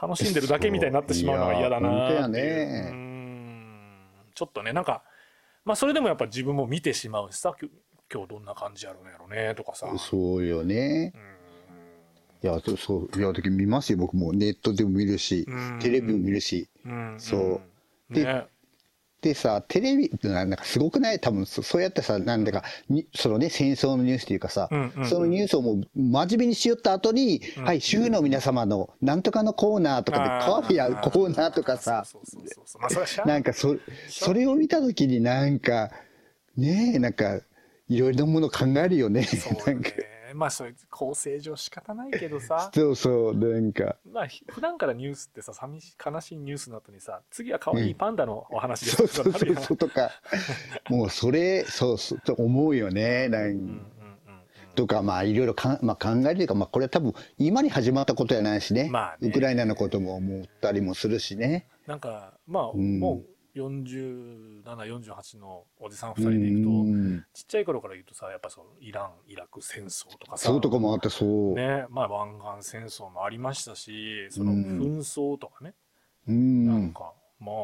楽しんでるだけみたいになってしまうのが嫌だなっていう。ね。うん。ちょっとね、なんか、まあそれでもやっぱ自分も見てしまうしさ、今日どんな感じやろうねやろねとかさ。そうよね。うんいや、そう。いや、時見ますよ。僕もネットでも見るしうん、テレビも見るし。うんそうでね。でさ、テレビってなんだかすごくない？多分そそうやってさ、なんだか、にそのね、戦争のニュースっていうかさ、うんうんうん。そのニュースをもう真面目にしよった後に、はい、主婦の皆様のなんとかのコーナーとかで、カフェやコーナーとかさ、なんかそ、それを見たときになんか、ねえ、なんか、いろいろなもの考えるよね。そうなんね。まあそれ構成上仕方ないけどさ。そうそう、なんか、まあ、ひ普段からニュースってさ、寂しい、悲しいニュースの後にさ、次は可愛いパンダのお話です。そうそうなるやん。そうそうとか、もうそれ、そうそう、と思うよね。なんうんうんうんうん。とか、まあ、いろいろか、まあ、考えるというか、まあ、これは多分、今に始まったことじゃないしね。まあね。ウクライナのことも思ったりもするしね。なんか、まあ、ん。もう47、48のおじさん2人でいくと、うんちっちゃい頃から言うとさ、やっぱそのイラン、イラク戦争とかさ、そうとかもあって、そう。ね、まあ湾岸戦争もありましたし、そのうん紛争とかね、うなんん。か、まあ、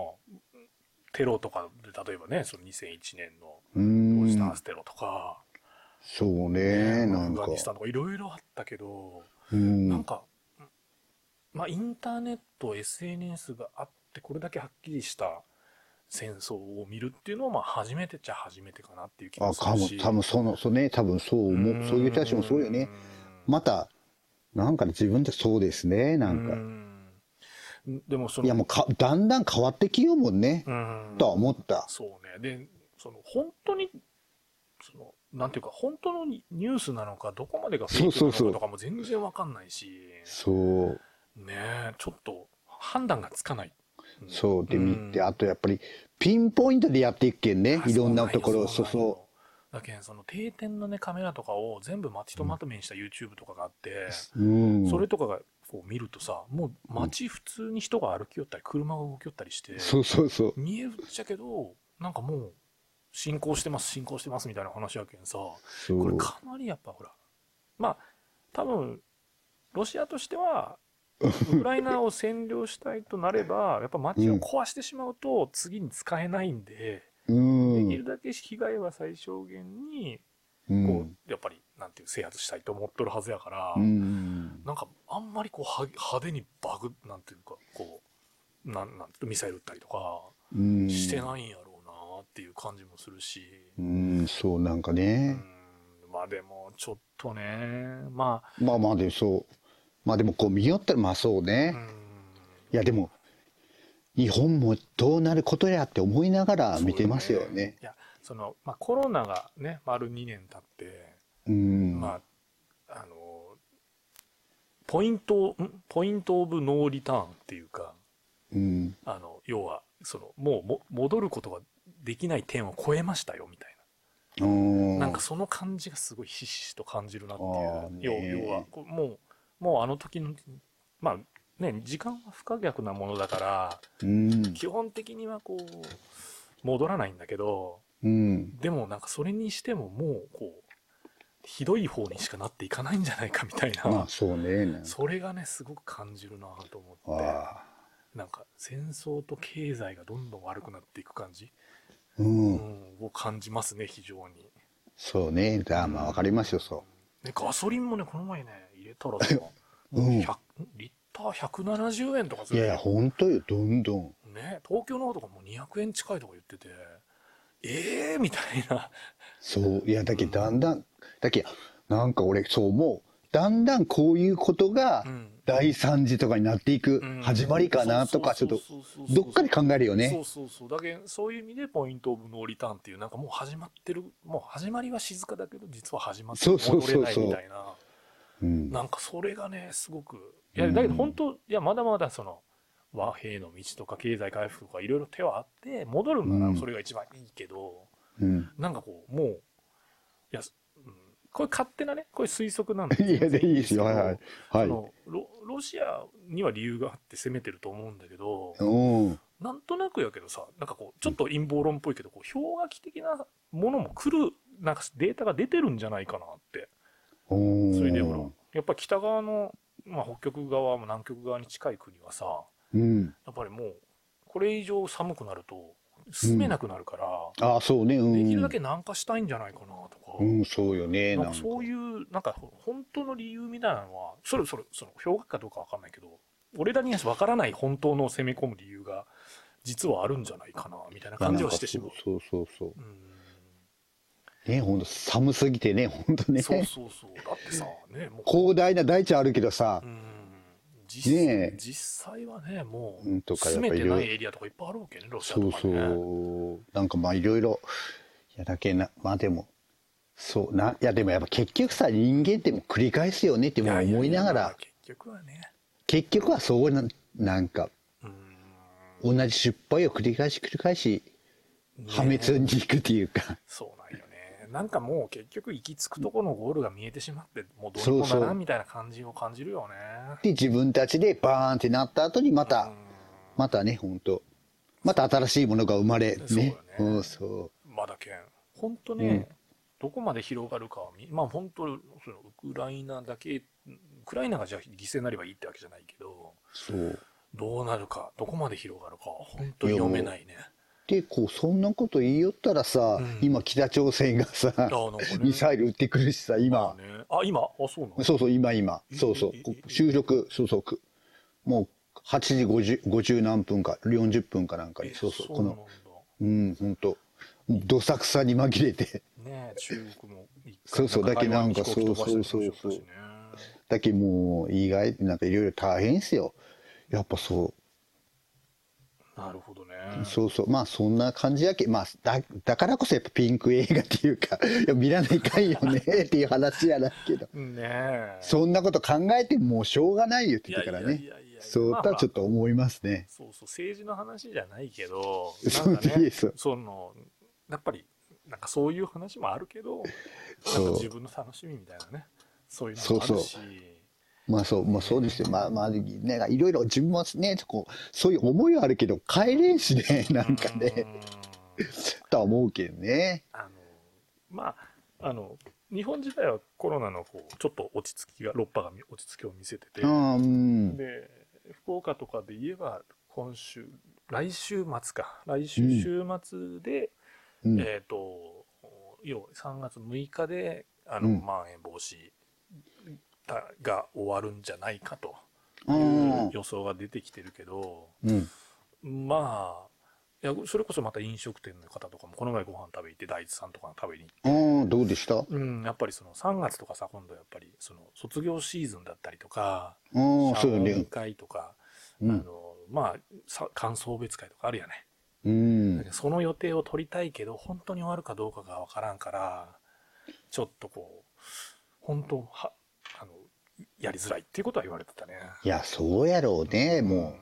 テロとかで、例えばね、その2001年のうオイスターん。ステロとか、そうね、まあなんかアフガ。ニスタンとかいろいろあったけど、うんなんか、まあ、インターネット、SNS があって、これだけはっきりした戦争を見るっていうのは、まあ、初めてっちゃ初めてかなっていう気あ、がすかもるし。、多分その、そうね、多分そう思う。そういう人たちもそうよね。また、なんか自分でそうですね、なうんか。んでも、その、いや、もうか、だんだん変わってきようもんね、うんとは思った。そうね。で、その、本当に、その、なんていうか、本当のニュースなのか、どこまでがフェイクなのかとかも全然わかんないし、そう。ねえちょっと判断がつかない。そう。で、見て、うんあとやっぱり、ピンポイントでやっていくけんねあ。いろんなところ、そなんよそううそだけどその定点のねカメラとかを全部街とまとめにした YouTube とかがあって、う。うん。それとかがこう見るとさもう街普通に人が歩きよったり車が動きよったりしてそうそうそう。見えるっちゃけどなんかもう進行してます進行してますみたいな話やけんさ。これかなりやっぱほらまあ多分ロシアとしてはウクライナを占領したいとなればやっぱ街を壊してしまうと次に使えないんで、うん。できるだけ被害は最小限にう。こうんやっぱりなんていう制圧したいと思っとるはずやから、うん。なんかあんまりこうは派手にバグなんていうかこうなんなんていうのミサイル撃ったりとかうん。してないんやろうなっていう感じもするし、うん、そう、なんかうね。んまあでもちょっとねままあまあで、そう。まあでも、こう見よったら、まあそうあ、ねう。ん、いや、でも、日本もどうなることやって思いながら見てますよね。いやその、まあ、コロナがね丸2年経って、うん。まああのポイントんポイントオブノーリターンっていうかうん。あの要はそのもうも戻ることができない点を超えましたよみたいうん。ななんかその感じがすごいひしひしと感じるなっていうね要要はもうもうあの時のまあね時間は不可逆なものだからうん。基本的にはこう戻らないんだけどうん。でもなんかそれにしてももうこうひどい方にしかなっていかないんじゃないかみたいな、まあそうね。それがねすごく感じるなと思って。なんか戦争と経済がどんどん悪くなっていく感じ、う。うんん、を感じますね非常に、そうね。だまあわかりますよ、そね、ガソリンもねこの前ね入れたらさ、うんもう100リッター170円とかすう。いるやいや、本当よ、どんどん。ね東京の方とかもう200円近いとか言っててええー、みたいなそう。いや、だけどだんだん、だけどなんか俺、そう思う。だんだんこういうことがうん第三次とかになっていくうん始まりかなとか、ちょっと、そうそうそうそうどっかで考えるよそねう。そうそうだけどそういう意味でポイントオブノーリターンっていうなんかもう始まってるもう始まりは静かだけど実は始まってそうそうそうそう戻れないみたいなうん。なんかそれがねすごくいやだけど本当いやまだまだその和平の道とか経済回復とかいろいろ手はあって戻るなうんらそれが一番いいけど、うん。なんかこうもういや、うん、これ勝手なねこれ推測なんで いや、でいいですよ。はいはい。はい。ロロシアには理由があって攻めてると思うんだけど、うん。なんとなくやけどさなんかこうちょっと陰謀論っぽいけどこう氷河期的なものも来るなんかデータが出てるんじゃないかなってれでほらやっぱ北側の、まあ、北極側も南極側に近い国はさうん。やっぱりもうこれ以上寒くなると住めなくなるから、ああ、そうね。うん。できるだけ南下したいんじゃないかなとか、うん、そうよね。なんかそういうなんか本当の理由みたいなのはそれそれその氷河期かどうかわかんないけど俺らにはわからない本当の攻め込む理由が実はあるんじゃないかなみたいな感じはしてしまう。そうそうそううんね、本当寒すぎてね、本当ね。そうそうそう。だってさねもう。広大な大地あるけどさ。う、ん実ねえ。実際はねもうとかやっぱ住めてないエリアとかいっぱいあるわけねロシアそうそとかね。う。なんかまあいろいろ、いやだけな、まあでも、そうな、いやでもやっぱ結局さ、人間ってもう繰り返すよねってもう思いながやややまあら、結局はね。結局はそうな、なんか、うん。同じ失敗を繰り返し繰り返し、破滅に行くっていうか、そうなんかもう結局行き着くとこのゴールが見えてしまって、もうどうにもならんみたいな感じを感じるよね。で、自分たちでバーンってなった後にまた、うんまたね、本当また新しいものが生まれ、そうよねね。うん、そう。まだけん。本当ね、うんどこまで広がるかはみ、まあ本当、そのウクライナだけ、ウクライナがじゃあ犠牲になればいいってわけじゃないけど、そう。どうなるか、どこまで広がるか、本当に読めないね。で、こう、そんなこと言いよったらさ、うん。今北朝鮮がさ、ね。ミサイル撃ってくるしさ、今、ね、あ、今？あ、そうなの？そうそう、今今、そうそう。収録、そうそう、くもう8時50、50何分か、40分かなんかに、えそうそう、この、うん、本当どさくさに紛れて、ね中国も一そうそうだけなんか台湾に飛行機飛ばしたりもしよったしね。だけもう意外、なんかいろいろ大変ですよ。やっぱそなるほどね。う、そうそう、まあそんな感じやけ、まあだだからこそやっぱピンク映画っていうか、いや見らないかんよね っていう話やないけど、ねえ。そんなこと考えてもうしょうがないよって言ってからね。いやいやいや。そうとはちょっと思いますね。そうそう、政治の話じゃないけど、そうなんかね、そうその、やっぱり、なんかそういう話もあるけど、そう。なんか自分の楽しみみたいなね、そういうのもあるし、そうまあそう、まあそうですよ。まあまあ、ね、いろいろ自分もね、こう、そういう思いはあるけど、帰れんしね、なんかね、うんとは思うけどね。あの、まあ、あの、日本自体はコロナのこうちょっと落ち着きが、6波が落ち着きを見せてて、うん。で、福岡とかで言えば、今週、来週末か、来週週末で、うん。えっ、と、要は3月6日で、あの、うん。まん延防止がが終わるんじゃないかとあいうあ予想が出てきてるけど、うん。まあ、いや、それこそまた飲食店の方とかも、この前ご飯食べ行って、大地さんとか食べに行って、ああ、どうでした？あうん、やっぱりその3月とかさ、今度やっぱりその卒業シーズンだったりとか、あ。会とか、うんあの、まあ、さ感想別会とかあるやね。うん。その予定を取りたいけど、本当に終わるかどうかがわからんから、ちょっとこう、本当は、やりづらいっていうことは言われてたね。いや、そうやろうね、も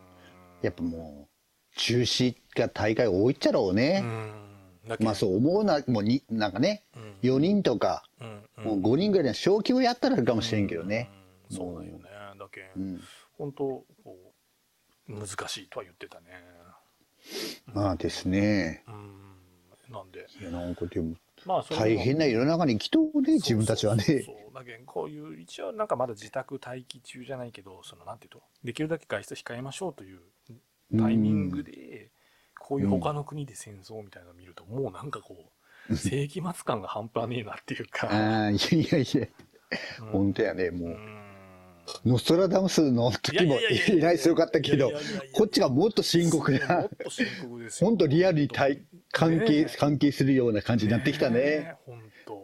う。やっぱもう、中止が大会多いっちゃろうね。うまあそう思うな、もうに、なんかね、うん4人とか、うんもう5人ぐらいの小規模やったらあるかもしれんけどね。うんそうだよね。だけ、うん。本当難しいとは言ってたね。まあですね。うん。なんで、いや、なんかでも、まあ、大変な世の中に来とうね、自分たちはね。そう。だけどこういう一応なんかまだ自宅待機中じゃないけどそのなんていうとできるだけ外出控えましょうというタイミングでこういう他の国で戦争みたいなのを見るともうなんかこう世紀末感が半端ねえなっていうか。ああ、いやいやいや、うん。本当やね、もう。うんノストラダムスの時もいやいやいやいやえらいすごかったけどこっちがもっと深刻もなっ、と深刻ですよ。本当リアルに対関係、ねえ。関係するような感じになってきたね。え本当。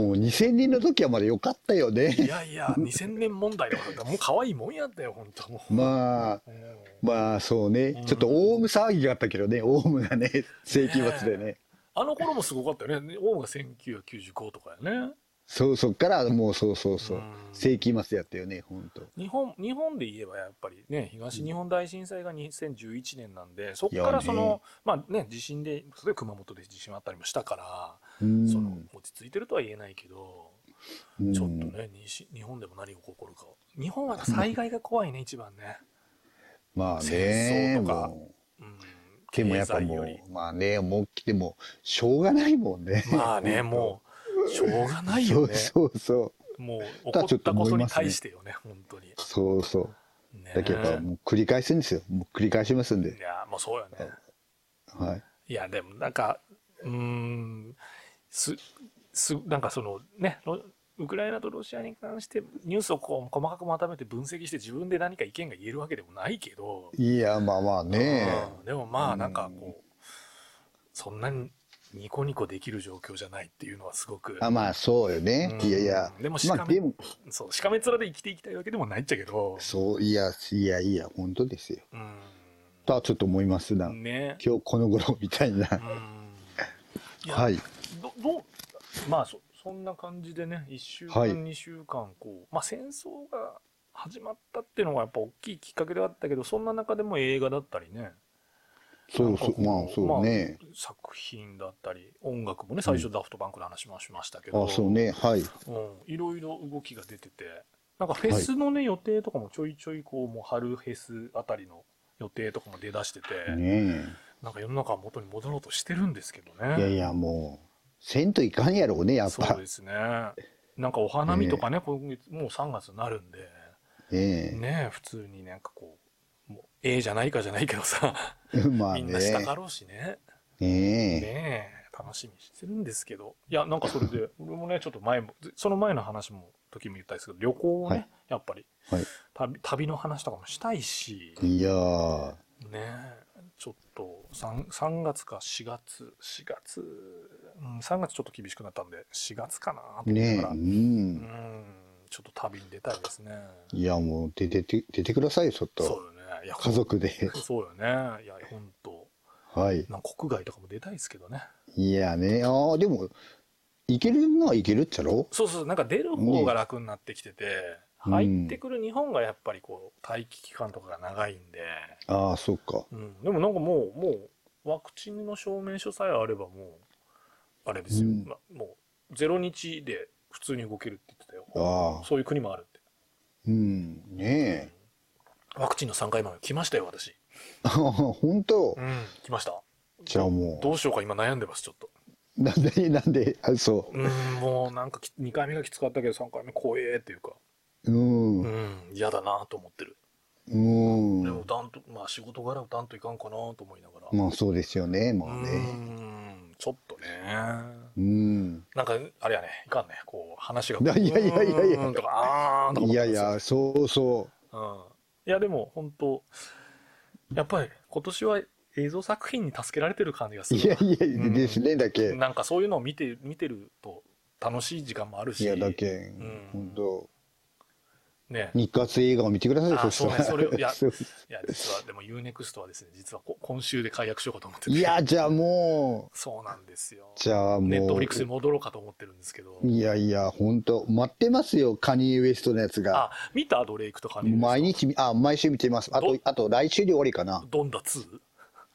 もう2000年の時はまだ良かったよいね。やいや2000年問題だからもう可愛いもんやったよ本当もう。まあ、うん。まあそうね。ちょっとオウム騒ぎがあったけどね、オウムがね、世紀末でね。あの頃もすごかったよね。オウムが1995とかやねそう、そっからもうそうそうそう。うん。世紀末やったよね、本当。日本日本で言えばやっぱりね東日本大震災が2011年なんで、そこからそのまあね地震で例えば熊本で地震あったりもしたから、うん。その落ち着いてるとは言えないけど、うん。ちょっとね西日本でも何が起こるか日本は災害が怖いね一番ね、まあ戦ね、争とか。もう。うん、でもやっぱもう、まあね、もう、でも、しょうがないもんね。まあね もうしょうがないよねそうそう。もう起だちょったことに対してよね本当にそうそう。ねだけどもう繰り返すんですよ。もう繰り返しますんいで。やもうそうよねはい。いや、でもなんか、うーん、す、す、なんかそのね、ロウクライナとロシアに関してニュースをこう細かくまとめて分析して自分で何か意見が言えるわけでもないけど、いや、まあまあね。うんでもまあなんかこう、そんなにニコニコできる状況じゃないっていうのはすごく、あまあそうよね。うんいやいや。でもしかめまあでも、そう、しかめ面で生きていきたいわけでもないっちゃけど、そう、いや、いやいや、本当ですよ。うとはちょっと思いますな。ん、ね。今日この頃みたいな。うん いやはい。どどうまあそそんな感じでね1週間、はい2週間こう、まあ、戦争が始まったっていうのがやっぱ大きいきっかけではあったけどそんな中でも映画だったりねそうそう、まあそうね。まあ作品だったり、音楽もね、最初ダフトバンクの話もしましたけど、あ、そうね、はい。うん、いろいろ動きが出てて、なんかフェスのね、予定とかもちょいちょいこう、もう春フェスあたりの予定とかも出だしてて、ねなんか世の中は元に戻ろうとしてるんですけどね。え。いやいや、もう、せんといかんやろうね、やっぱそう。ですね。なんかお花見とかね、今月、もう3月になるんで、ねね普通になんかこう、ええじゃないかじゃないけどさ、え。まあみんなしたね。かろうしね。ねえ。ねえ、楽しみにしてるんですけど。いや、なんかそれで、俺もね、ちょっと前も、その前の話も、時も言ったんですけど、旅行をね、はいやっぱりはい。旅、旅の話とかもしたいし、いやー、ねえ、ちょっと3、3月か4月、4月、うん、3月ちょっと厳しくなったんで、4月かなと思いねえ、ながら、う。うんん、ちょっと旅に出たいですね。いや、もう、出てて、出てくださいよ、ちょっそうと。よね。いや、家族で。そうよね。いや、本当はい。なんか国外とかも出たいですけどね。いやね、ああ、でも、いけるのはいけるっちゃろ？そうそう、なんか出る方が楽になってきてて、うん入ってくる日本がやっぱりこう、待機期間とかが長いんで、ああ、そっか。うん、でもなんかもう、もう、ワクチンの証明書さえあればもう、あれですよ、うんまもう、ゼロ日で普通に動けるって言ってたよ。ああそういう国もあるって。うん、ねえ。ワクチンの3回目来ましたよ、私。本当？うん、来ました。じゃあもどうしようか今悩んでます、ちょっと。う、なんで、なんで、あそうん、もうなんかき2回目がきつかったけど3回目怖えっていうか、う。うん、ううん。ん、嫌だなと思ってる。うんでも歌んと、まあ仕事柄歌んといかんかなと思いながら。まあそうですよね、まうあね。ん、ちょっとね。うん。なんか、あれやね、いかんね、こう、話が。いやいやいやいやいやうーんとか、あーんとか思ってますよ。いやいや、そうそうん。いや、でも、本当やっぱり、今年は映像作品に助けられてる感じがすう。るわ。いやいや、ですね、だけ。なんかそういうのを見て、見てると楽しい時間もあるし。いや、だけん、本当ね。日活映画を見てください、あそしたら。そうねそれをいや いや、実は、でも UNEXT はですね、実はこ今週で解約しようかと思ってて。いや、じゃあもう、そうなんですよ。じゃあもう。ネットフリックスに戻ろうかと思ってるんですけど。いやいや、本当待ってますよ、カニエ・ウエストのやつが。あ、見たドレイクとかに。毎日み、あ、毎週見てます。あとど、あと来週で終わりかな。ドンダ 2?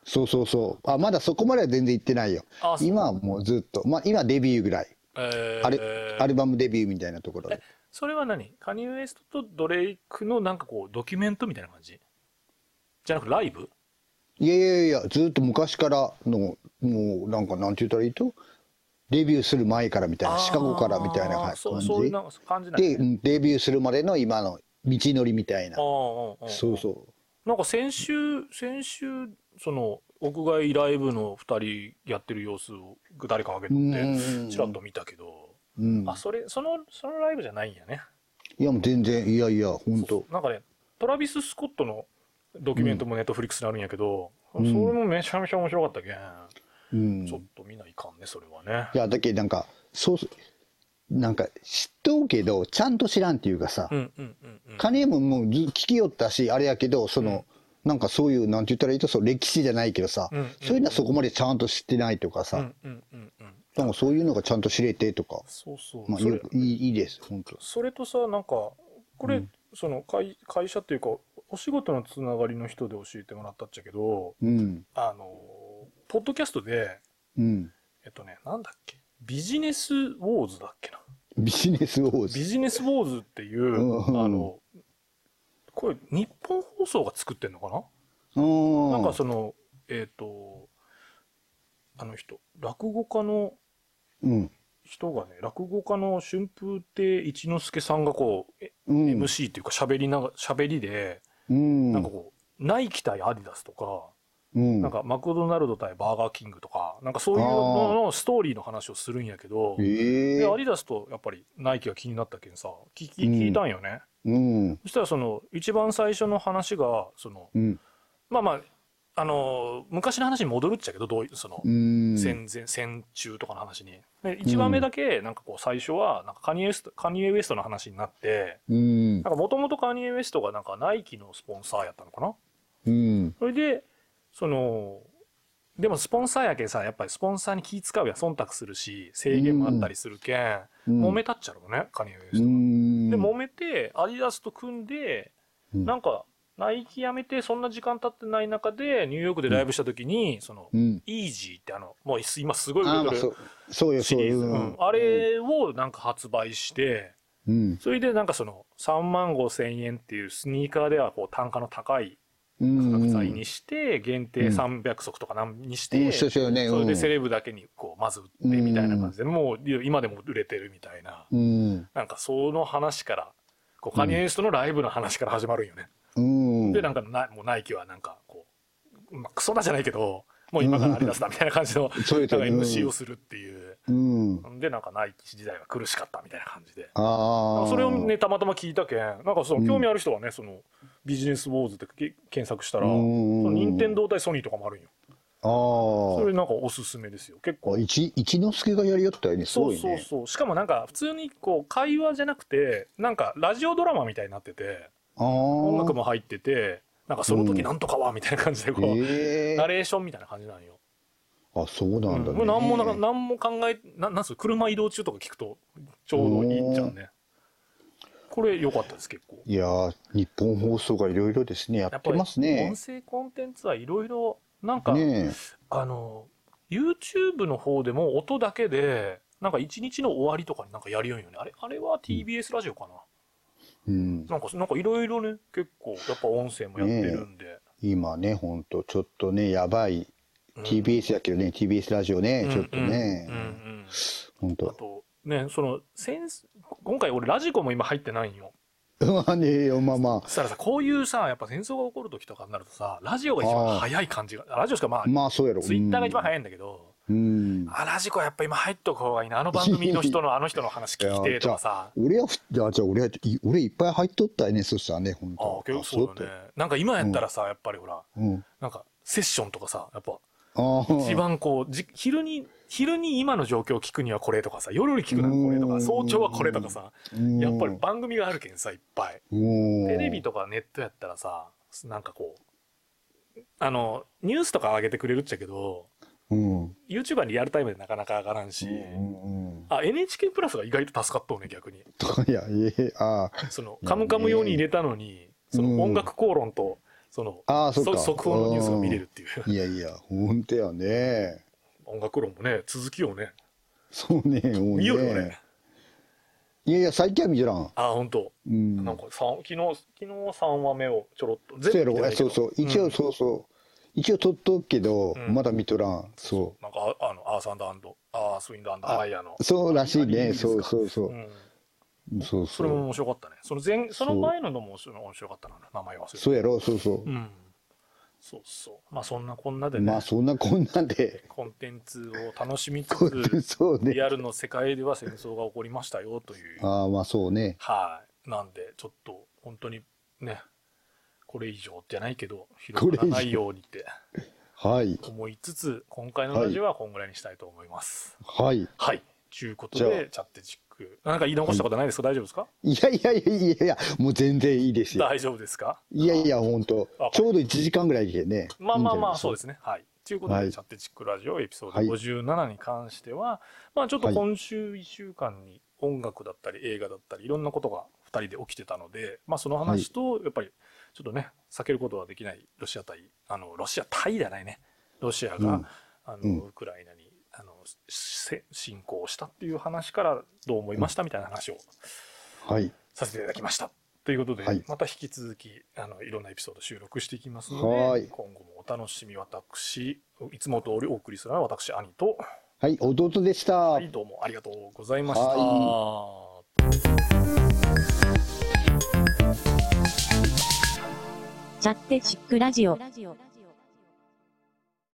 そうそうそう。あ、まだそこまでは全然行ってないよ今はもうずっと。まあ、今デビューぐらい。えー、あれ、アルバムデビューみたいなところで。それは何？カニウエストとドレイクのなんかこう、ドキュメントみたいな感じ？じゃなくてライブ？いやいやいや、ずっと昔からの、もうなんか、なんて言ったらいいと？デビューする前からみたいな、シカゴからみたいな感そうそういう感じなんで、うんデビューするまでの今の道のりみたいな。そうそなんか先週、先週、その、屋外ライブの2人やってる様子を誰か上げてちらっと見たけど、うん。あ、それ、その、そのライブじゃないんやね。いや、もう全然、いやいや、本当なんかね、トラビス・スコットのドキュメントもネットフリックスにあるんやけど、んそれもめちゃめちゃ面白かったけん、うん。ちょっと見ないかんね、それはねい。や、だけどなんか、そうす、なんか知っとうけど、ちゃんと知らんっていうかさ、うんうんうんももうず聞きよったし、あれやけど、その、なんかそういう、なんて言ったらいいと、そう歴史じゃないけどさ、うんうんそういうのはそこまでちゃんと知ってないとかさ、うんうんうんうん。なんかそういうのがちゃんと知れてとか、そうそう。まあ、それよいいいいです、本当。それとさ、なんか、これ、その会会社っていうか、お仕事のつながりの人で教えてもらったっちゃけど、うん、あの、ポッドキャストで、うん。えっとね、なんだっけ、ビジネスウォーズだっけな？ビジネスウォービズ。ジネスウォーズっていう、うんあの、これ、日本放送が作ってんのかな？うん。なんかその、えっ、と、あの人、落語家のうん。人がね、落語家の春風亭一之輔さんがこう、えうん。MC っていうか喋りなが、喋りで、うん。なんかこう、ナイキ対アディダスとか、うん。なんかマクドナルド対バーガーキングとか、なんかそういうののストーリーの話をするんやけど、ええで、アディダスとやっぱりナイキが気になったけんさ、聞き、うん聞いたんよね。うん。そしたらその、一番最初の話が、その、うん。まあまあ、あの、昔の話に戻るっちゃけど、どういう、そのう、ん。戦前、戦中とかの話に。で、一番目だけ、なんかこう、最初は、なんかカニエウエスト、カニエウエストの話になって、うんなん。かもともとカニエウエストがなんかナイキのスポンサーやったのかな？うん。それで、その、でもスポンサーやけんさ、やっぱりスポンサーに気使うやん、忖度するし、制限もあったりするけん、うん揉めたっちゃろうね、カニエウエスうトが。ん。で、揉めて、アディダスと組んで、うんなんか、ナイキ辞めてそんな時間経ってない中で、ニューヨークでライブした時に、その、うん。イージーってあの、もう今すごい売れてるまあそう。そう。シリーズ、うんあれをなんか発売して、うん。それでなんかその3万5千円っていうスニーカーではこう単価の高いうん。価格帯にして、限定300足とかにして、うんそれでセレブだけにこうまず売ってみたいな感じで、もう今でも売れてるみたいな、うん。なんかその話から、こうカニエストのライブの話から始まるんよね。うん。で、なんかなもうナイキはなんかこう、まあ、クソだじゃないけど、もう今からアリダスだみたいな感じの、なんか MC をするっていう。うん。で、なんかナイキ時代は苦しかったみたいな感じで。ああ。それをね、たまたま聞いたけん、なんかその興味ある人はね、そのビジネスウォーズってけ検索したら、そうんの任天堂対ソニーとかもあるんよ。あそれなんかおすすめですよ。結あ。構。一、一之輔がやりよったよね。すそうごいね。そうそう。しかもなんか普通にこう会話じゃなくて、なんかラジオドラマみたいになってて。音楽も入ってて、なんかその時なんとかはみたいな感じでこう、ええナレーションみたいな感じなんよ。あ、そうなんだね。うん。何もな何も考えななんすか車移動中とか聞くとちょうどいいじゃんね。これ良かったです結構。いやー、日本放送がいろいろですね、やってますね。音。声コンテンツはいろいろなんか、ねあの YouTube の方でも音だけでなんか一日の終わりとかになんかやるようよね。あれあれは TBS ラジオかな、え。うん。なんかなんかいろいろね結構やっぱ音声もやってるんで、今ね、ほんと、ちょっとね、やばい。うん TBS やけどね、TBS ラジオね、ちょっとねうん。ほんあと。とねそのセンス今回俺ラジコも今入ってないんよまあねよ、まあまそしたらさこういうさやっぱ戦争が起こる時とかになるとさラジオが一番早い感じがラジオしかまあ、あ。まあそうやろ。ツイッターが一番早いんだけど、うん。あラジコやっぱ今入っとく方がいいな。あの番組の人のあの人の話聞きてえとかさ。俺はふ、じゃあ、じゃあ俺は、い俺いっぱい入っとったよね、そしたらね、ほんあ。結構そうだね。なんか今やったらさやっぱりほらうん。なんかセッションとかさやっぱ。一番こうじ昼に昼に今の状況を聞くにはこれとかさ夜に聞くのはこれとかうん。早朝はこれとかさうん。やっぱり番組があるけんさいっぱい。テレビとかネットやったらさなんかこうあのニュースとか上げてくれるっちゃけどうん。うん YouTuber にリアルタイムでなかなか上がらんし、うん。あ NHK プラスが意外と助かっとうね逆に いや、ええ、あそのカムカム用に入れたのにその音楽口論とそのあ。ああ、そ。速報のニュースが見れるっていううんいやいや、ほんとやね。音楽論もね続きをねそうね、もうね。見よるよねいやいや、最近は見てらん。あ本当うん。なんか昨日昨日3話目をちょろっとそうやろ見てないけどそうそう。一応、そうそう。一応撮っとくけど、うんまだ見とらん。そなんかああのアーサンドアースウィンドアンドハイヤーのう。そうらしいね。いいですか？そうそうそうう。んそうそれもそう。面白かったねその前その前ののも面白かったな名前忘れたそうやろ？そうそうう。んそうそうまあそんなこんなでね、まあ、そんなこんなんで。コンテンツを楽しみつこつそうねリ。アルの世界では戦争が起こりましたよというああ、まあそうね。はいなんでちょっと本当にねこれ以上じゃないけど広がらないようにってはい。思いつつ今回のラジオはこんぐらいにしたいと思います。はい。はい。ということでチャッテチック。なんか言い残したことないですか、大丈夫ですか？いやいやいやいやいや、もう全然いいですよ。大丈夫ですか？いやいや、ほんとあ。ちょうど1時間ぐらいでね。まあまあまあそういですね。はい。ということで、はい。チャッテチックラジオエピソはい。ード57に関しては、まあちょっと今週1週間に音楽だったり映画だったりいろんなことが2人で起きてたので、まあ、その話とやっぱりちょっとね避けることはできないロシア対いあのロシア対じゃないねロシアが、うんあのうんウクライナにあのせ侵攻したっていう話からどう思いましたみたいな話をはい。させていただきました。ということで、はいまた引き続きあのいろんなエピソード収録していきますのではい今後もお楽しみ私いつも通りお送りするのは私兄とはい、弟でした。はいどうもありがとうございました。チャッテチックラジオ。